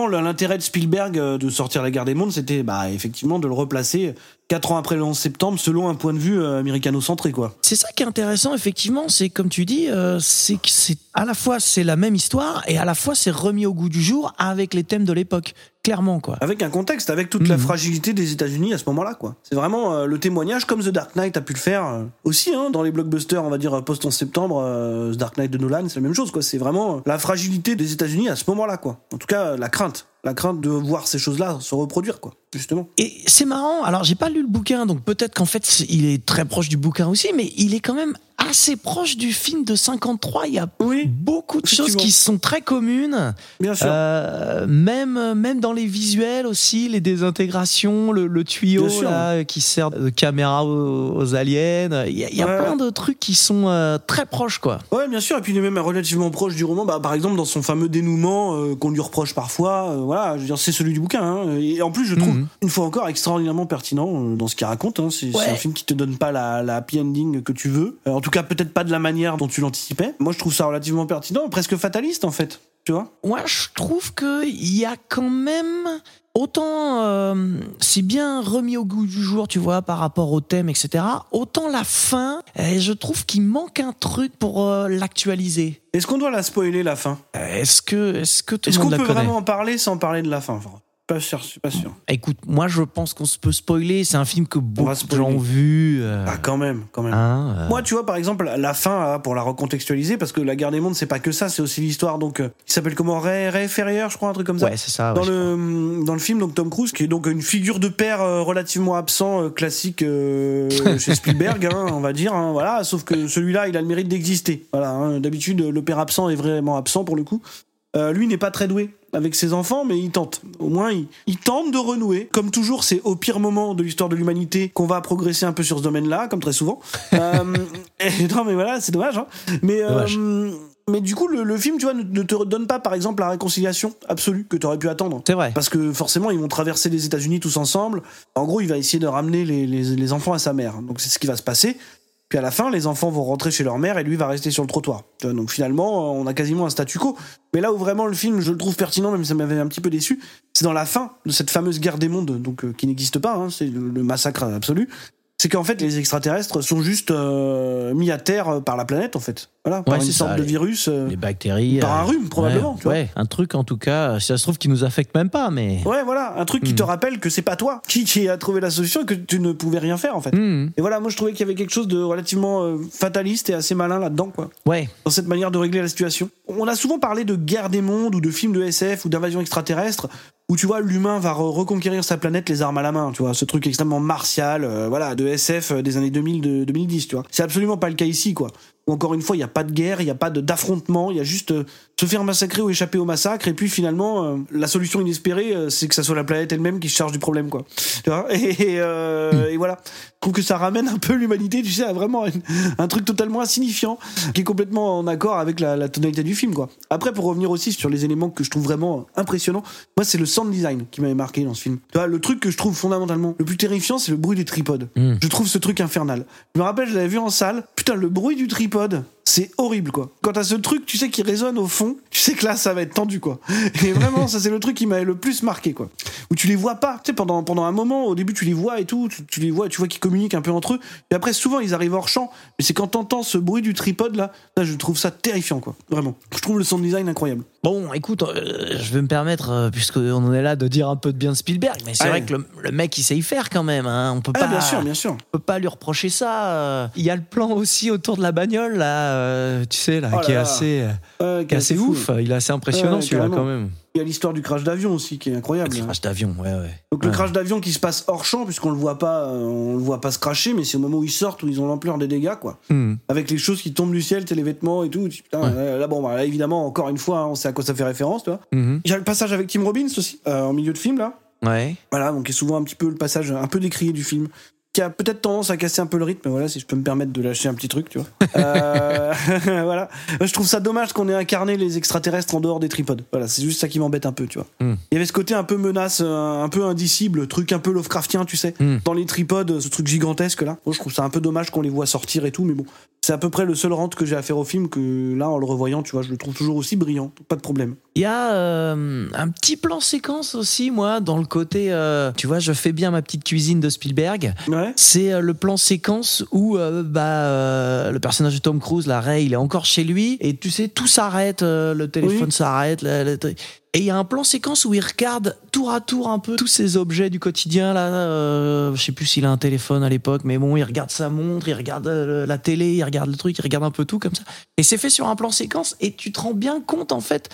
le- l'intérêt de Spielberg euh, de sortir La Guerre des Mondes, c'était bah, effectivement de le replacer quatre ans après le 11 septembre, selon un point de vue euh, américano-centré, quoi.
C'est ça qui est intéressant, effectivement, c'est comme tu dis, euh, c'est que c'est à la fois c'est la même histoire et à la fois c'est remis au goût du jour avec les thèmes de l'époque, clairement quoi.
Avec un contexte, avec toute la
Mhm.
fragilité des États-Unis à ce moment-là, quoi. C'est vraiment euh, le témoignage, comme The Dark Knight a pu le faire euh, aussi, hein, dans les blockbusters, on va dire post 11 septembre, euh, The Dark Knight de Nolan, c'est la même chose, quoi. C'est vraiment la fragilité des États-Unis à ce moment-là, quoi. En tout cas, la crainte, la crainte de voir ces choses-là se reproduire, quoi. Justement.
Et c'est marrant. Alors j'ai pas lu le bouquin, donc peut-être qu'en fait il est très proche du bouquin aussi, mais il est quand même assez proche du film de 53. Il y a
Oui,
beaucoup de choses qui sont très communes.
bien sûr.
Euh, même même dans les visuels aussi, les désintégrations, le, le tuyau là, qui sert de caméra aux, aux aliens. Il y a, il y a
Ouais.
plein de trucs qui sont euh, très proches quoi.
Ouais, bien sûr, et puis il est même relativement proche du roman. Bah, par exemple, dans son fameux dénouement euh, qu'on lui reproche parfois, voilà, je veux dire, c'est celui du bouquin. hein. Et en plus, je trouve,
Mhm.
une fois encore, extraordinairement pertinent dans ce qu'il raconte. hein. C'est
Ouais.
un film qui te donne pas la, la happy ending que tu veux. En tout cas, peut-être pas de la manière dont tu l'anticipais. Moi, je trouve ça relativement pertinent, presque fataliste en fait. Tu vois
Moi, je trouve que il y a quand même autant euh, c'est bien remis au goût du jour, tu vois, par rapport au thème, etc. Autant la fin, euh, je trouve qu'il manque un truc pour euh, l'actualiser.
Est-ce qu'on doit la spoiler la fin?
Euh, Est-ce que, est-ce que tout
Est-ce qu'on peut vraiment en parler sans parler de la fin Pas sûr, je suis pas sûr.
Écoute, moi je pense qu'on se peut spoiler. C'est un film que beaucoup de gens ont vu. euh,
Ah quand même, quand même.
hein, euh,
Moi, tu vois, par exemple, la fin, là, pour la recontextualiser, parce que la guerre des mondes, c'est pas que ça, c'est aussi l'histoire. Donc, euh, il s'appelle comment? Ray, Ray Ferrier, je crois, un truc comme ça.
ouais, c'est ça.
dans
ouais,
le dans le film, donc Tom Cruise, qui est donc une figure de père relativement absent, classique euh, <laughs> chez Spielberg, hein, on va dire. hein, voilà, sauf que celui-là, il a le mérite d'exister. Voilà. hein, D'habitude, le père absent est vraiment absent pour le coup. Euh, lui n'est pas très doué avec ses enfants, mais il tente. Au moins, il, il tente de renouer. Comme toujours, c'est au pire moment de l'histoire de l'humanité qu'on va progresser un peu sur ce domaine-là, comme très souvent. <laughs> Euh, et non, mais voilà, c'est dommage. Hein. Mais, euh, mais du coup, le, le film, tu vois, ne, ne te donne pas, par exemple, la réconciliation absolue que tu aurais pu attendre.
C'est vrai.
Parce que forcément, ils vont traverser les États-Unis tous ensemble. En gros, il va essayer de ramener les, les- les enfants à sa mère. Donc, c'est ce qui va se passer. Puis à la fin, les enfants vont rentrer chez leur mère et lui va rester sur le trottoir. Donc finalement, on a quasiment un statu quo. Mais là où vraiment le film, je le trouve pertinent, même si ça m'avait un petit peu déçu, c'est dans la fin de cette fameuse guerre des mondes, donc euh, qui n'existe pas. hein, c'est le, massacre absolu. C'est qu'en fait, les extraterrestres sont juste euh, mis à terre euh, par la planète, en fait. Voilà, par
Ouais,
une
c'est
sorte
ça,
de
les-
virus. euh,
Les bactéries.
Par un
euh,
rhume, probablement,
Ouais,
tu vois.
ouais, un truc en tout cas. Si ça se trouve qui nous affecte même pas, mais.
Ouais, voilà, un truc qui
Hmm.
te rappelle que c'est pas toi qui, qui a trouvé la solution et que tu ne pouvais rien faire en fait.
Hmm,
Et voilà, moi je trouvais qu'il y avait quelque chose de relativement euh, fataliste et assez malin là-dedans, quoi,
ouais.
dans cette manière de régler la situation. On a souvent parlé de guerre des mondes ou de films de SF ou d'invasion extraterrestre où tu vois l'humain va re- reconquérir sa planète les armes à la main, tu vois, ce truc extrêmement martial, euh, voilà, de SF des années 2000, de 2010, tu vois. C'est absolument pas le cas ici, quoi. Où, Encore une fois, il n'y a pas de guerre, il n'y a pas d'affrontement, il y a juste euh, se faire massacrer ou échapper au massacre, et puis finalement, euh, la solution inespérée, euh, c'est que ça soit la planète elle-même qui se charge du problème, quoi. Tu vois? Et, euh, et voilà. Je trouve que ça ramène un peu l'humanité, tu sais, à vraiment une- un truc totalement insignifiant, qui est complètement en accord avec la, la tonalité du film, quoi. Après, pour revenir aussi sur les éléments que je trouve vraiment impressionnants, moi, c'est le sound design qui m'avait marqué dans ce film. Tu vois, le truc que je trouve fondamentalement le plus terrifiant, c'est le bruit des tripodes.
Mm.
Je trouve ce truc infernal. Je me rappelle, je l'avais vu en salle. Putain, le bruit du tripode, c'est horrible, quoi. Quand t'as ce truc, tu sais, qui résonne au fond, tu sais que là, ça va être tendu, quoi. <laughs> Et vraiment, ça, c'est le truc qui m'avait le plus marqué, quoi. Où tu les vois pas. Tu sais, pendant, pendant un moment, au début, tu les vois et tout, tu, tu les vois, tu vois qu'ils communiquent un peu entre eux. Et après, souvent, ils arrivent hors champ. Mais c'est quand t'entends ce bruit du tripode, là, là, je trouve ça terrifiant, quoi. Vraiment. Je trouve le sound design incroyable.
Bon, écoute, euh, je vais me permettre, euh, puisqu'on en est là, de dire un peu de bien de Spielberg, mais c'est
Ouais.
vrai que le, le mec, il sait y faire quand même. Hein. On peut
Ah,
pas,
bien sûr, bien sûr.
on peut pas lui reprocher ça. euh. Il y a le plan aussi autour de la bagnole, là, tu sais, là,
Oh là
qui est
là.
assez, qui est assez
fou.
ouf. Il est assez impressionnant, celui-là, quand même.
Il y a l'histoire du crash d'avion aussi, qui est incroyable.
Le
hein.
crash d'avion, ouais, ouais.
Donc le crash d'avion qui se passe hors champ puisqu'on le voit pas, euh, on le voit pas se cracher, mais c'est au moment où ils sortent où ils ont l'ampleur des dégâts quoi.
Hmm.
Avec les choses qui tombent du ciel, les vêtements et tout. putain,
Ouais.
euh, là bon, bah, là, évidemment encore une fois, hein, on sait à quoi ça fait référence, tu vois. Il y a le passage avec Tim Robbins aussi euh, en milieu de film là.
Ouais.
Voilà, donc est souvent un petit peu le passage un peu décrié du film. Qui a peut-être tendance à casser un peu le rythme, mais voilà, si je peux me permettre de lâcher un petit truc, tu vois. Euh, <laughs> voilà. Je trouve ça dommage qu'on ait incarné les extraterrestres en dehors des tripodes. Voilà, c'est juste ça qui m'embête un peu, tu vois.
Hmm.
Il y avait ce côté un peu menace, euh, un peu indicible, truc un peu Lovecraftien, tu sais,
Hmm.
dans les tripodes, ce truc gigantesque là. Moi, je trouve ça un peu dommage qu'on les voit sortir et tout, mais bon, c'est à peu près le seul rente que j'ai à faire au film que là, en le revoyant, tu vois, je le trouve toujours aussi brillant, pas de problème.
Il y a euh, un petit plan séquence aussi, moi, dans le côté, euh, tu vois, je fais bien ma petite cuisine de Spielberg.
Ouais.
C'est euh, le plan séquence où bah, le personnage de Tom Cruise, la Ray, il est encore chez lui et tu sais, tout s'arrête, le téléphone
Oui.
s'arrête. le- le truc. Et il y a un plan séquence où il regarde tour à tour un peu tous ces objets du quotidien. Là, euh, je sais plus s'il a un téléphone à l'époque, mais bon, il regarde sa montre, il regarde euh, la télé, il regarde le truc, il regarde un peu tout comme ça. Et c'est fait sur un plan séquence et tu te rends bien compte en fait.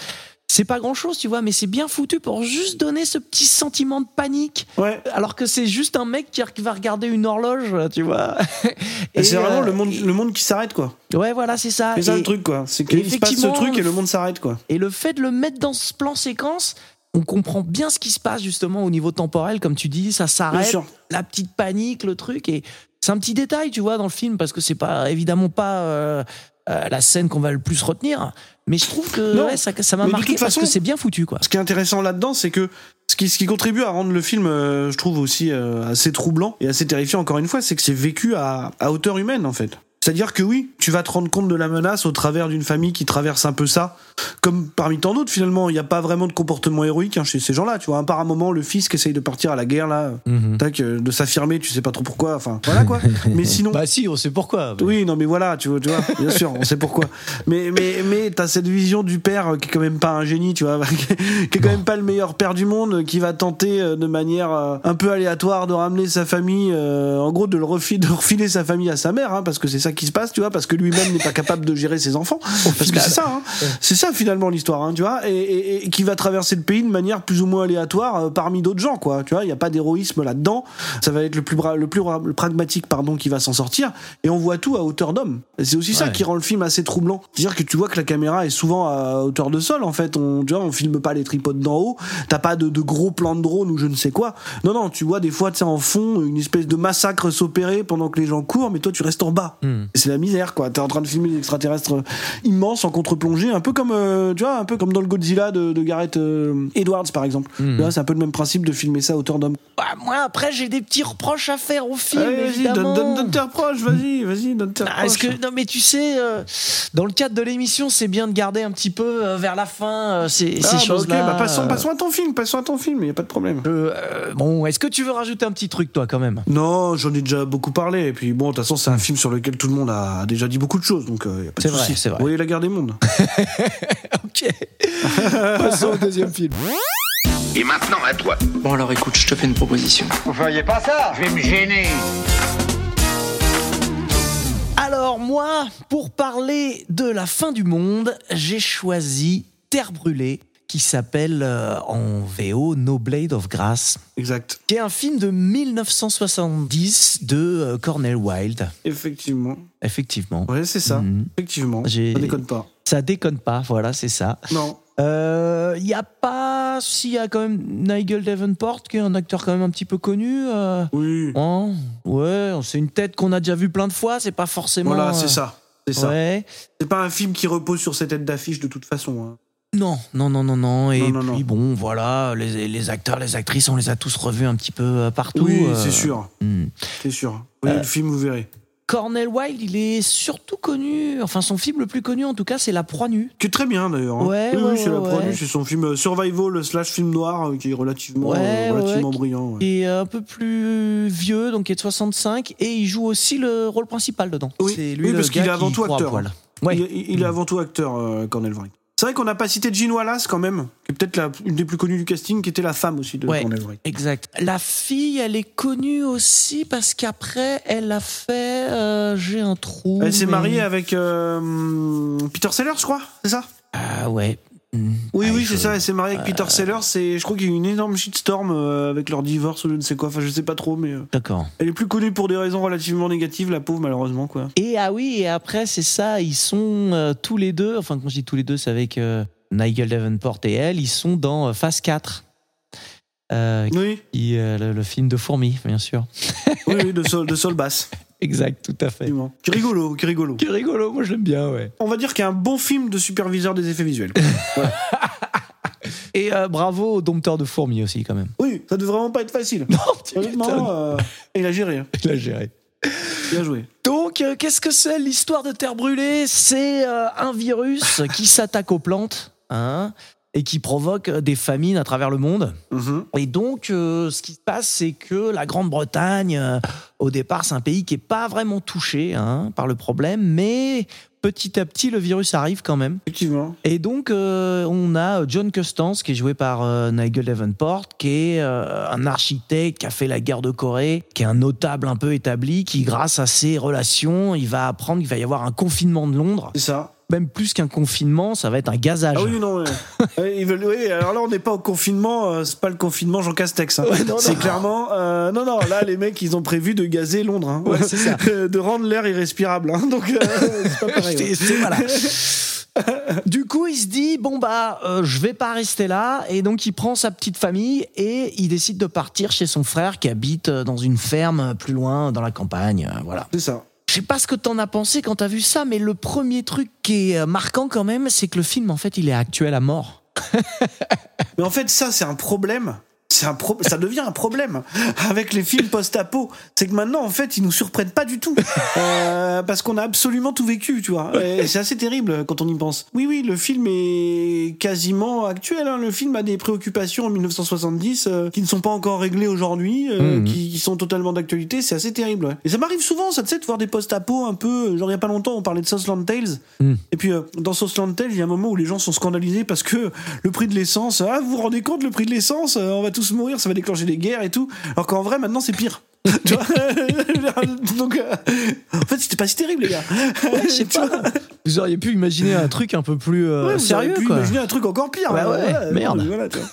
C'est pas grand chose, tu vois, mais c'est bien foutu pour juste donner ce petit sentiment de panique
Ouais.
alors que c'est juste un mec qui va regarder une horloge, tu vois. <laughs>
Et c'est vraiment
euh,
le monde, le monde qui s'arrête, quoi.
Ouais, voilà, c'est ça.
C'est ça le truc, quoi. C'est qu'il se passe ce truc et le monde s'arrête, quoi.
Et le fait de le mettre dans ce plan séquence, on comprend bien ce qui se passe justement au niveau temporel, comme tu dis, ça
Bien
s'arrête,
sûr.
la petite panique, le truc. Et c'est un petit détail, tu vois, dans le film, parce que c'est pas évidemment pas euh, euh, la scène qu'on va le plus retenir. Mais je trouve que
Non.
ouais, ça ça m'a marqué parce
façon-
que c'est bien foutu, quoi.
Ce qui est intéressant là-dedans, c'est que ce qui, ce qui contribue à rendre le film, euh, je trouve aussi euh, assez troublant et assez terrifiant, encore une fois, c'est que c'est vécu à, à hauteur humaine, en fait. C'est-à-dire que oui, tu vas te rendre compte de la menace au travers d'une famille qui traverse un peu ça, comme parmi tant d'autres finalement. Il n'y a pas vraiment de comportement héroïque hein, chez ces gens-là, tu vois. À part un moment, le fils qui essaye de partir à la guerre là,
Mhm.
tac, euh, de s'affirmer, tu sais pas trop pourquoi. Enfin, voilà quoi. <laughs> Mais sinon,
Bah si, on sait pourquoi.
oui, non, mais voilà, tu vois, tu vois, bien sûr, on sait pourquoi. Mais, mais, mais t'as cette vision du père euh, qui est quand même pas un génie, tu vois, <laughs> qui est quand même pas le meilleur père du monde, qui va tenter euh, de manière un peu aléatoire de ramener sa famille, euh, en gros, de le refiler, de refiler sa famille à sa mère, hein, parce que c'est ça qui se passe, tu vois, parce que lui-même n'est pas capable de gérer ses enfants. Parce que c'est ça, hein. c'est ça finalement l'histoire, hein, tu vois, et, et, et qui va traverser le pays de manière plus ou moins aléatoire euh, parmi d'autres gens, quoi. Tu vois, il y a pas d'héroïsme là-dedans. Ça va être le plus bra- le plus le pragmatique, pardon, qui va s'en sortir. Et on voit tout à hauteur d'homme. C'est aussi ça qui rend le film assez troublant. C'est-à-dire que tu vois que la caméra est souvent à hauteur de sol. En fait, on, tu vois, on filme pas les tripodes d'en haut. T'as pas de, de gros plans de drone ou je ne sais quoi. Non, non, tu vois des fois, tu sais, en fond, une espèce de massacre s'opérer pendant que les gens courent, mais toi, tu restes en bas.
Hmm.
Et c'est la misère, quoi. T'es en train de filmer des extraterrestres immenses en contre-plongée, un peu comme, euh, tu vois, un peu comme dans le Godzilla de, de Gareth euh, Edwards, par exemple.
Hmm.
Tu vois, c'est un peu le même principe de filmer ça à hauteur d'homme.
Bah, moi, après, j'ai des petits reproches à faire au film,
Allez, vas-y,
évidemment.
donne, donne, donne tes reproches, vas-y, vas-y, donne tes
Ah, Est-ce
reproches.
que non mais tu sais euh, dans le cadre de l'émission c'est bien de garder un petit peu euh, vers la fin euh, ces,
Ah,
ces
bah,
là.
bah, passons, passons à ton film, passons à ton film, y a pas de problème.
bon est-ce que tu veux rajouter un petit truc toi quand même?
Non, j'en ai déjà beaucoup parlé, et puis bon, de toute façon, c'est un film sur lequel tout le monde a déjà dit beaucoup de choses, donc euh, y a pas de
C'est vrai,
souci.
c'est vrai.
Vous voyez la guerre des mondes <laughs>
Ok. Passons au deuxième film.
Et maintenant à toi.
Bon alors écoute, je te fais une proposition.
Vous feriez pas ça Je vais me gêner.
Alors moi pour parler de la fin du monde j'ai choisi Terre brûlée qui s'appelle euh, en VO No Blade of Grass
Exact.
qui est un film de 1970 de euh, Cornel Wilde
Effectivement.
effectivement.
Ouais, c'est ça.
Mhm.
Effectivement. Ça déconne pas.
Ça déconne pas, voilà, c'est ça.
Non.
Il y a pas, s'il y a quand même Nigel Davenport qui est un acteur quand même un petit peu connu. euh,
Oui.
hein, ouais, c'est une tête qu'on a déjà vue plein de fois. C'est pas forcément.
Voilà,
euh,
c'est ça. C'est ça.
Ouais.
C'est pas un film qui repose sur cette tête d'affiche de toute façon. hein.
Non, non, non, non, non. Et
Non, non,
puis bon, voilà, les, les acteurs, les actrices, on les a tous revus un petit peu euh, partout.
Oui,
euh,
c'est sûr.
hmm.
C'est sûr. Voyez le film, vous verrez.
Cornel Wilde, il est surtout connu. Enfin, son film le plus connu, en tout cas, c'est La Proie nue.
Qui est très bien d'ailleurs. hein.
Ouais,
oui,
ouais,
oui, c'est
ouais,
la
ouais.
produit, c'est son film euh, survival slash film noir euh, qui est relativement, euh, relativement brillant.
est un peu plus vieux, donc qui est de 65, et il joue aussi le rôle principal dedans.
Oui.
C'est lui
Oui,
le
parce qu'il est avant
qui
tout
croit à
acteur. Il, il- il est avant tout acteur, euh, Cornel Wright. C'est vrai qu'on n'a pas cité Jean Wallace quand même, qui est peut-être une des plus connues du casting, qui était la femme aussi de
Ouais. Exact. La fille, elle est connue aussi parce qu'après, elle a fait. euh, J'ai un trou.
Elle s'est mariée avec euh, Peter Sellers, je crois, c'est ça?
Ah ouais. Hmm.
Oui,
Ah,
oui, c'est ça. Elle s'est mariée avec Peter Sellers. Et je crois qu'il y a eu une énorme shitstorm euh, avec leur divorce ou je ne sais quoi. Enfin, je sais pas trop, mais euh,
D'accord.
elle est plus connue pour des raisons relativement négatives, la pauvre, malheureusement, quoi.
Et ah oui, et après, c'est ça, ils sont euh, tous les deux, enfin, quand je dis tous les deux, c'est avec euh, Nigel Davenport et elle, ils sont dans euh, Phase 4. Euh,
Oui,
qui, euh, le, le film de fourmi, bien sûr.
oui, oui, de sol, de sol basse. <laughs>
Exact, tout à fait.
Qui rigolo, qui rigolo.
Qui rigolo, moi je l'aime bien, ouais.
On va dire qu'il y a un bon film de superviseur des effets visuels. <laughs>
Et euh, bravo au dompteur de fourmis aussi, quand même.
oui, ça devait vraiment pas être facile. <laughs>
Non, tu
Honnêtement,
m'étonnes.
euh, il a géré. hein.
Il a géré.
Bien joué.
Donc, euh, qu'est-ce que c'est l'histoire de Terre brûlée? C'est un virus qui s'attaque aux plantes, hein, et qui provoque des famines à travers le monde.
Mhm.
Et donc, euh, ce qui se passe, c'est que la Grande-Bretagne, euh, au départ, c'est un pays qui est pas vraiment touché hein, par le problème, mais petit à petit, le virus arrive quand même.
Effectivement.
Et donc, euh, on a John Custance, qui est joué par euh, Nigel Davenport, qui est euh, un architecte qui a fait la guerre de Corée, qui est un notable un peu établi, qui, grâce à ses relations, il va apprendre qu'il va y avoir un confinement de Londres.
C'est ça.
Même plus qu'un confinement, ça va être un gazage.
Ah oui, non, ouais. <laughs> Ouais, ils veulent, oui, alors là, on n'est pas au confinement, euh, c'est pas le confinement Jean Castex. hein.
Ouais,
c'est clairement. euh, non, non, là, les mecs, ils ont prévu de gazer Londres. hein.
Ouais, c'est ça. <laughs>
de rendre l'air irrespirable. hein. Donc, <laughs> c'est pas pareil. ouais.
C'est- c'est- voilà. du coup, il se dit bon bah, euh, je vais pas rester là, et donc il prend sa petite famille et il décide de partir chez son frère qui habite euh, dans une ferme plus loin dans la campagne. euh, Voilà.
C'est ça.
Je sais pas ce que t'en as pensé quand t'as vu ça, mais le premier truc qui est euh, marquant quand même, c'est que le film en fait il est actuel à mort. <laughs>
Mais en fait, ça, c'est un problème. C'est un pro- ça devient un problème avec les films post-apo. C'est que maintenant, en fait, ils nous surprennent pas du tout. Euh, parce qu'on a absolument tout vécu, tu vois. Et c'est assez terrible quand on y pense. Oui, oui, le film est quasiment actuel. hein. Le film a des préoccupations en 1970 euh, qui ne sont pas encore réglées aujourd'hui, euh,
Mhm.
qui, qui sont totalement d'actualité. C'est assez terrible. ouais. Et ça m'arrive souvent, ça, tu sais, de voir des post-apo un peu. Genre, il y a pas longtemps, on parlait de Southland Tales.
Mhm.
Et puis, dans Southland Tales, il y a un moment où les gens sont scandalisés parce que le prix de l'essence, ah, vous vous rendez compte, le prix de l'essence, on va tous mourir, ça va déclencher des guerres et tout. Alors qu'en vrai, maintenant, c'est pire. <laughs> Tu vois <laughs> Donc, euh, en fait, c'était pas si terrible, les gars.
Je <laughs> sais
Tu vois
pas. Vous auriez pu imaginer un truc un peu plus euh,
Ouais, vous
sérieux,
auriez pu
quoi.
imaginer un truc encore pire.
Ouais,
hein,
ouais,
voilà,
merde.
voilà, tu vois.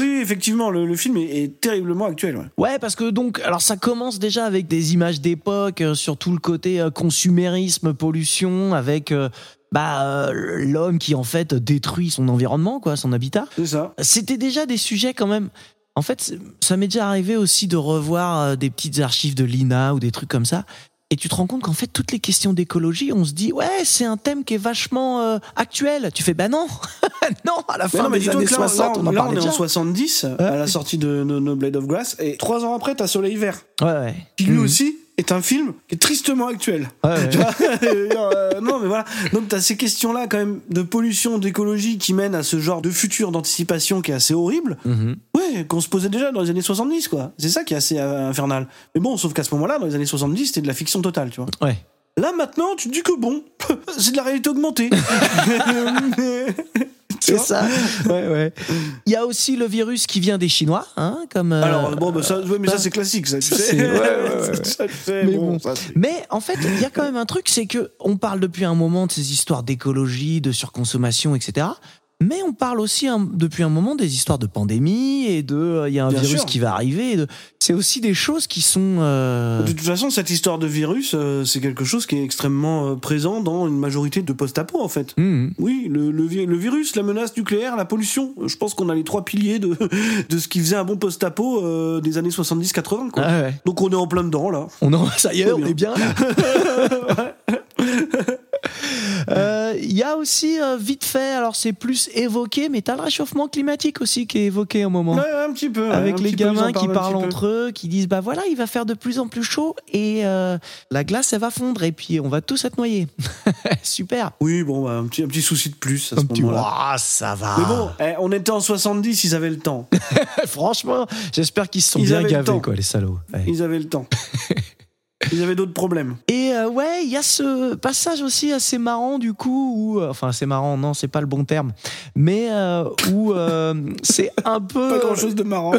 Oui, effectivement, le, le film est, est terriblement actuel. Ouais.
Ouais, parce que donc, alors ça commence déjà avec des images d'époque euh, sur tout le côté euh, consumérisme, pollution, avec euh, bah euh, l'homme qui en fait détruit son environnement, quoi, son habitat.
C'est ça.
C'était déjà des sujets quand même. En fait, ça m'est déjà arrivé aussi de revoir euh, des petites archives de l'INA ou des trucs comme ça. Et tu te rends compte qu'en fait, toutes les questions d'écologie, on se dit, ouais, c'est un thème qui est vachement euh, actuel. Tu fais, bah non, <laughs> non, à la fin
non, mais
des années
que là, là,
60, on en
là,
parlait
on est
déjà.
en 70, à la sortie de No, No Blade of Grass, et trois ans après, t'as Soleil Vert,
Ouais, ouais.
qui lui
Mhm.
aussi est un film qui est tristement actuel.
Ouais, ouais.
Tu vois <laughs> Euh, non, mais voilà. Donc, t'as ces questions-là, quand même, de pollution, d'écologie, qui mènent à ce genre de futur d'anticipation qui est assez horrible.
Mhm.
Ouais, qu'on se posait déjà dans les années 70, quoi. C'est ça qui est assez euh, infernal. Mais bon, sauf qu'à ce moment-là, dans les années 70, c'était de la fiction totale, tu vois.
Ouais.
Là, maintenant, tu te dis que bon, <laughs> c'est de la réalité augmentée. <laughs> <laughs>
C'est ça. Ouais, ouais. Il y a aussi le virus qui vient des Chinois, hein, comme. euh,
Alors, bon, bah, ça, ouais, mais ça, c'est classique, ça, tu
Ça,
sais. <laughs> Ça,
Mais
bon,
bon.
ça, c'est-
Mais en fait, il y a quand même un truc, c'est que on parle depuis un moment de ces histoires d'écologie, de surconsommation, etc. Mais on parle aussi un- depuis un moment des histoires de pandémie et de euh, il y a un
Bien
virus
sûr.
qui va arriver. de- C'est aussi des choses qui sont. euh,
De toute façon, cette histoire de virus, euh, c'est quelque chose qui est extrêmement euh, présent dans une majorité de post-apo, en fait.
Mhm.
Oui, le, le, le virus, la menace nucléaire, la pollution. Je pense qu'on a les trois piliers de, <laughs> de ce qui faisait un bon post-apo euh, des années 70-80, quoi.
Ah ouais.
Donc on est en plein dedans, là.
On en, ça y est, on est bien là. <laughs> <laughs> Il y a aussi euh, vite fait, alors c'est plus évoqué, mais t'as le réchauffement climatique aussi qui est évoqué un moment.
Ouais, un petit peu.
avec
un
les
petit
gamins qui parlent
peu.
entre eux, qui disent bah voilà, il va faire de plus en plus chaud et euh, la glace elle va fondre et puis on va tous être noyés. <laughs> Super.
Oui, bon, bah, un, petit, un petit souci de plus à ce
Un petit
moment-là.
Ça va.
Mais bon, eh, on était en 70, ils avaient le temps. <laughs>
franchement, j'espère qu'ils se sont
Ils
bien
le
gavés
temps.
quoi, les salauds. Ouais.
Ils avaient le temps. <laughs> Ils avaient d'autres problèmes.
Et euh, ouais, il y a ce passage aussi assez marrant du coup, où, euh, enfin c'est marrant, non, c'est pas le bon terme, mais euh, où euh, c'est un peu.
Pas grand chose de marrant.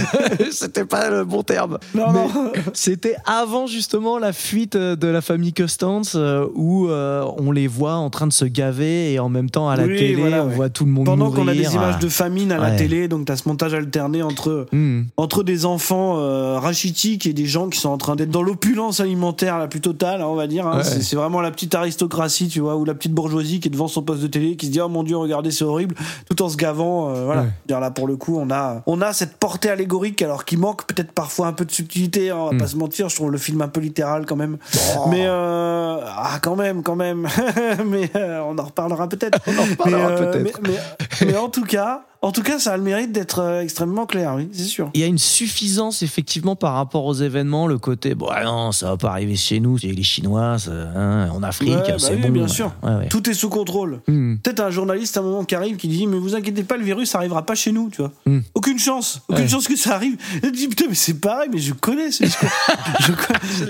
<laughs>
C'était pas le bon terme.
Non,
Mais
non.
C'était avant justement la fuite de la famille Constance euh, où on les voit en train de se gaver et en même temps à la
Oui,
télé
voilà,
on
ouais.
voit tout le monde
Pendant
mourir.
qu'on a des images de famine à la télé, donc t'as ce montage alterné entre
Hmm.
entre des enfants rachitiques et des gens qui sont en train d'être dans l'opulence alimentaire la plus totale, hein, on va dire. hein.
Ouais.
C'est, vraiment la petite aristocratie, tu vois, ou la petite bourgeoisie qui est devant son poste de télé, qui se dit oh mon dieu, regardez, c'est horrible, tout en se gavant. euh, voilà.
Ouais.
Là pour le coup, on a on a cette portée allégorique, alors qui manque peut-être parfois un peu de subtilité. hein, on va
Mm.
pas se mentir, je trouve le film un peu littéral quand même. Mais euh, ah quand même, quand même. <laughs> mais euh, on en reparlera peut-être. <laughs>
On en reparlera
euh,
peut-être.
mais, mais- mais en tout cas, en tout cas, ça a le mérite d'être euh, extrêmement clair, oui, c'est sûr.
Il y a une suffisance effectivement par rapport aux événements, le côté bon ah non ça va pas arriver chez nous, c'est les Chinois, ça, hein, en Afrique,
Ouais, bah
c'est
oui,
bon.
bien sûr.
Ouais.
Tout est sous contrôle.
Hmm.
Peut-être un journaliste à un moment qui arrive qui dit mais vous inquiétez pas le virus arrivera pas chez nous tu vois
Mm.
aucune chance aucune chance que ça arrive et tu dis putain mais c'est pareil mais je connais ce <laughs> je,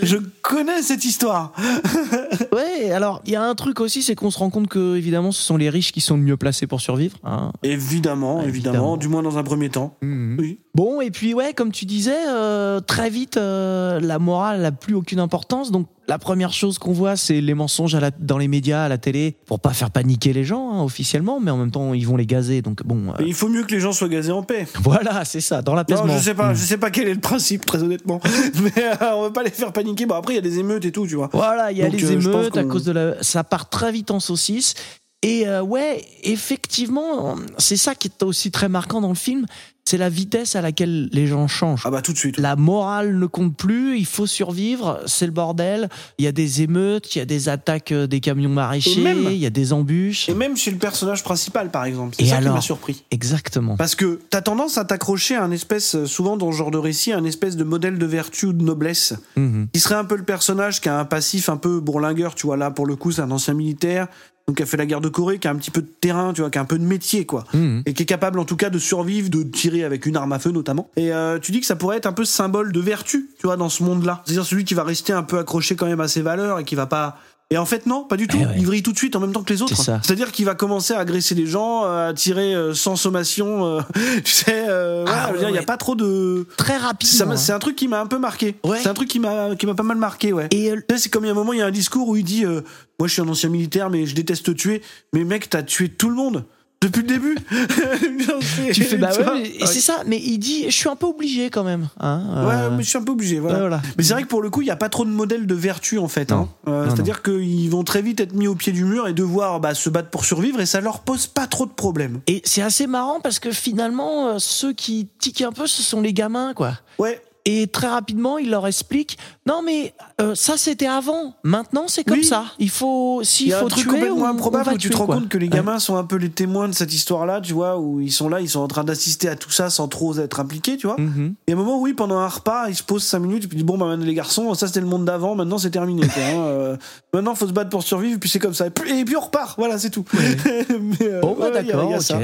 je connais cette histoire <laughs>
Ouais, alors il y a un truc aussi, c'est qu'on se rend compte que évidemment ce sont les riches qui sont le mieux placés pour survivre. hein.
évidemment évidemment,
évidemment.
du moins dans un premier temps oui
Bon, et puis ouais, comme tu disais, euh, très vite, euh, la morale n'a plus aucune importance. Donc la première chose qu'on voit, c'est les mensonges à la- dans les médias, à la télé, pour pas faire paniquer les gens hein, officiellement, mais en même temps ils vont les gazer. Donc bon, euh,
il faut mieux que les gens soient gazés en paix <laughs>
voilà, c'est ça, dans
non,
l'apaisement.
je sais pas,
Mm.
je sais pas quel est le principe, très honnêtement. <laughs> Mais euh, on va pas les faire paniquer. Bon, après, il y a des émeutes et tout, tu vois.
Voilà, il y a
Donc,
les
euh,
émeutes à cause de la. Ça part très vite en saucisse. Et euh, ouais, effectivement, c'est ça qui est aussi très marquant dans le film, c'est la vitesse à laquelle les gens changent.
Ah bah tout de suite.
La morale ne compte plus, il faut survivre, c'est le bordel. Il y a des émeutes, il y a des attaques euh, des camions maraîchers,
même-
il y a des embûches.
Et même chez le personnage principal, par exemple. C'est ça qui
alors
m'a surpris.
Exactement.
Parce que t'as tendance à t'accrocher à un espèce, euh, souvent dans ce genre de récit, à un espèce de modèle de vertu ou de noblesse,
Mhm.
qui serait un peu le personnage qui a un passif un peu bourlingueur, tu vois, là, pour le coup, c'est un ancien militaire, donc qui a fait la guerre de Corée, qui a un petit peu de terrain, tu vois, qui a un peu de métier, quoi.
Mhm.
Et qui est capable, en tout cas, de survivre, de tirer avec une arme à feu, notamment. Et euh, tu dis que ça pourrait être un peu symbole de vertu, tu vois, dans ce monde-là. C'est-à-dire celui qui va rester un peu accroché quand même à ses valeurs et qui va pas... Et en fait, non, pas du tout.
Eh ouais.
Il vrille tout de suite en même temps que les autres. C'est-à-dire qu'il va commencer à agresser les gens, à tirer euh, sans sommation. euh, <laughs> tu sais, euh,
Ah,
veux
ouais,
dire, il y a pas trop de.
Très
m'a-
hein.
C'est un truc qui m'a un peu marqué.
Ouais.
C'est un truc qui m'a qui m'a pas mal marqué, ouais.
Et euh,
C'est comme il y a un moment, il y a un discours où il dit euh, Moi, je suis un ancien militaire, mais je déteste tuer. Mais mec, t'as tué tout le monde depuis le début. <laughs>
tu fais bah ouais, et c'est ça. Mais il dit, je suis un peu obligé quand même. Hein,
Ouais,
euh,
mais je suis un peu obligé, voilà.
ouais, voilà.
Mais c'est vrai que pour le coup, il n'y a pas trop de modèles de vertu en fait. Hein. Euh, C'est-à-dire qu'ils vont très vite être mis au pied du mur et devoir bah, se battre pour survivre et ça leur pose pas trop de problèmes.
Et c'est assez marrant parce que finalement, euh, ceux qui tiquent un peu, ce sont les gamins, quoi.
Ouais,
Et très rapidement, il leur explique non mais euh, ça c'était avant. Maintenant c'est comme
Oui.
ça. Il faut
il
s'il faut
un truc
tuer,
complètement
on
improbable où tu te rends
quoi.
compte que les
Ouais.
gamins sont un peu les témoins de cette histoire-là, tu vois, où ils sont là, ils sont en train d'assister à tout ça sans trop être impliqués, tu vois.
Mhm.
Et à un moment, oui, pendant un repas, ils se posent 5 minutes, et puis ils disent, bon, bah, maintenant, les garçons, ça c'était le monde d'avant, maintenant c'est terminé. Quoi, hein. <laughs> Euh, maintenant, faut se battre pour survivre, puis c'est comme ça. Et puis, et puis on repart, voilà, c'est tout. <laughs> Mais, euh,
Bon, bah,
ouais,
d'accord, ok.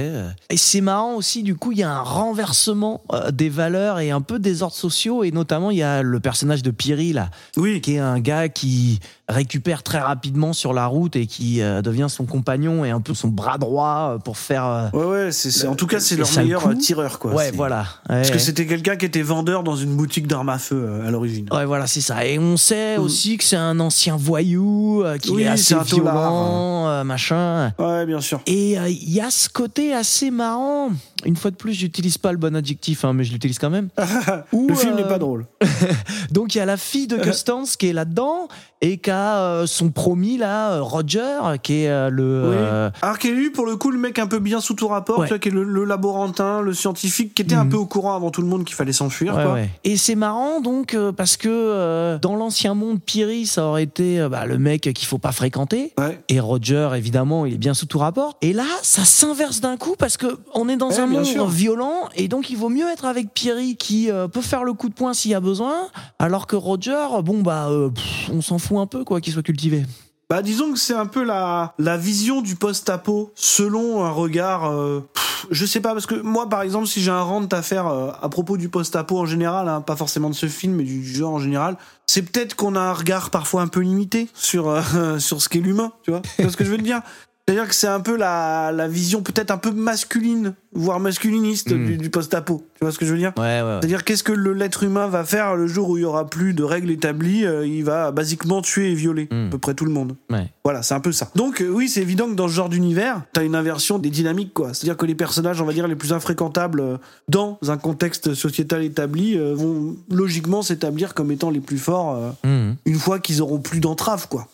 Et c'est marrant aussi, du coup, il y a un renversement euh, des valeurs et un peu des ordres sociaux, et notamment, il y a le personnage de Piri, là,
Oui,
qui est un gars qui récupère très rapidement sur la route et qui euh, devient son compagnon et un peu son bras droit euh, pour faire. euh,
ouais, ouais, c'est, en tout cas, c'est leur
le
meilleur tireur, quoi.
ouais, voilà. Ouais,
Parce que c'était quelqu'un qui était vendeur dans une boutique d'armes à feu à l'origine.
Ouais, voilà, c'est ça. Et on sait aussi que c'est un ancien voyou,
Oui,
est assez
taulard.
violent, euh, machin.
Ouais, bien sûr.
Et il y a ce côté assez marrant. Une fois de plus, j'utilise pas le bon adjectif, hein, mais je l'utilise quand même. <laughs> Où,
Le film n'est pas drôle. <laughs>
Donc il y a la fille de <laughs> Constance qui est là-dedans et qui a euh, son promis là, euh, Roger, qui est euh, le.
Oui.
euh,
Alors qu'il est lui, pour le coup, le mec un peu bien sous tout rapport,
Ouais.
tu vois, qui est le, le laborantin, le scientifique, qui était un
Mhm.
peu au courant avant tout le monde qu'il fallait s'enfuir.
ouais,
quoi.
ouais. Et c'est marrant donc euh, parce que euh, dans l'ancien monde, Piri, ça aurait été euh, bah, le mec qu'il faut pas fréquenter.
Ouais.
Et Roger, évidemment, il est bien sous tout rapport. Et là, ça s'inverse d'un coup parce que on est dans
Ouais,
un monde
sûr.
violent et donc il vaut mieux être avec Pierry qui euh, peut faire le coup de poing s'il y a besoin, alors que Roger, bon bah, euh, pff, on s'en un peu quoi qu'il soit cultivé.
Bah disons que c'est un peu la, la vision du post-apo selon un regard... euh, je sais pas, parce que moi par exemple, si j'ai un rant à faire euh, à propos du post-apo en général, hein, pas forcément de ce film, mais du genre en général, c'est peut-être qu'on a un regard parfois un peu limité sur, euh, <laughs> sur ce qu'est l'humain, tu vois ce que je veux te dire? C'est-à-dire que c'est un peu la, la vision peut-être un peu masculine, voire masculiniste
Mm.
du, du post-apo. Tu vois ce que je veux dire?
Ouais, ouais.
C'est-à-dire qu'est-ce que l'être humain va faire le jour où il y aura plus de règles établies euh, Il va basiquement tuer et violer
Mm.
à peu près tout le monde.
ouais.
Voilà, c'est un peu ça. Donc euh, oui, c'est évident que dans ce genre d'univers, t'as une inversion des dynamiques, quoi. C'est-à-dire que les personnages, on va dire, les plus infréquentables euh, dans un contexte sociétal établi vont logiquement s'établir comme étant les plus forts
Mhm.
une fois qu'ils auront plus d'entraves, quoi.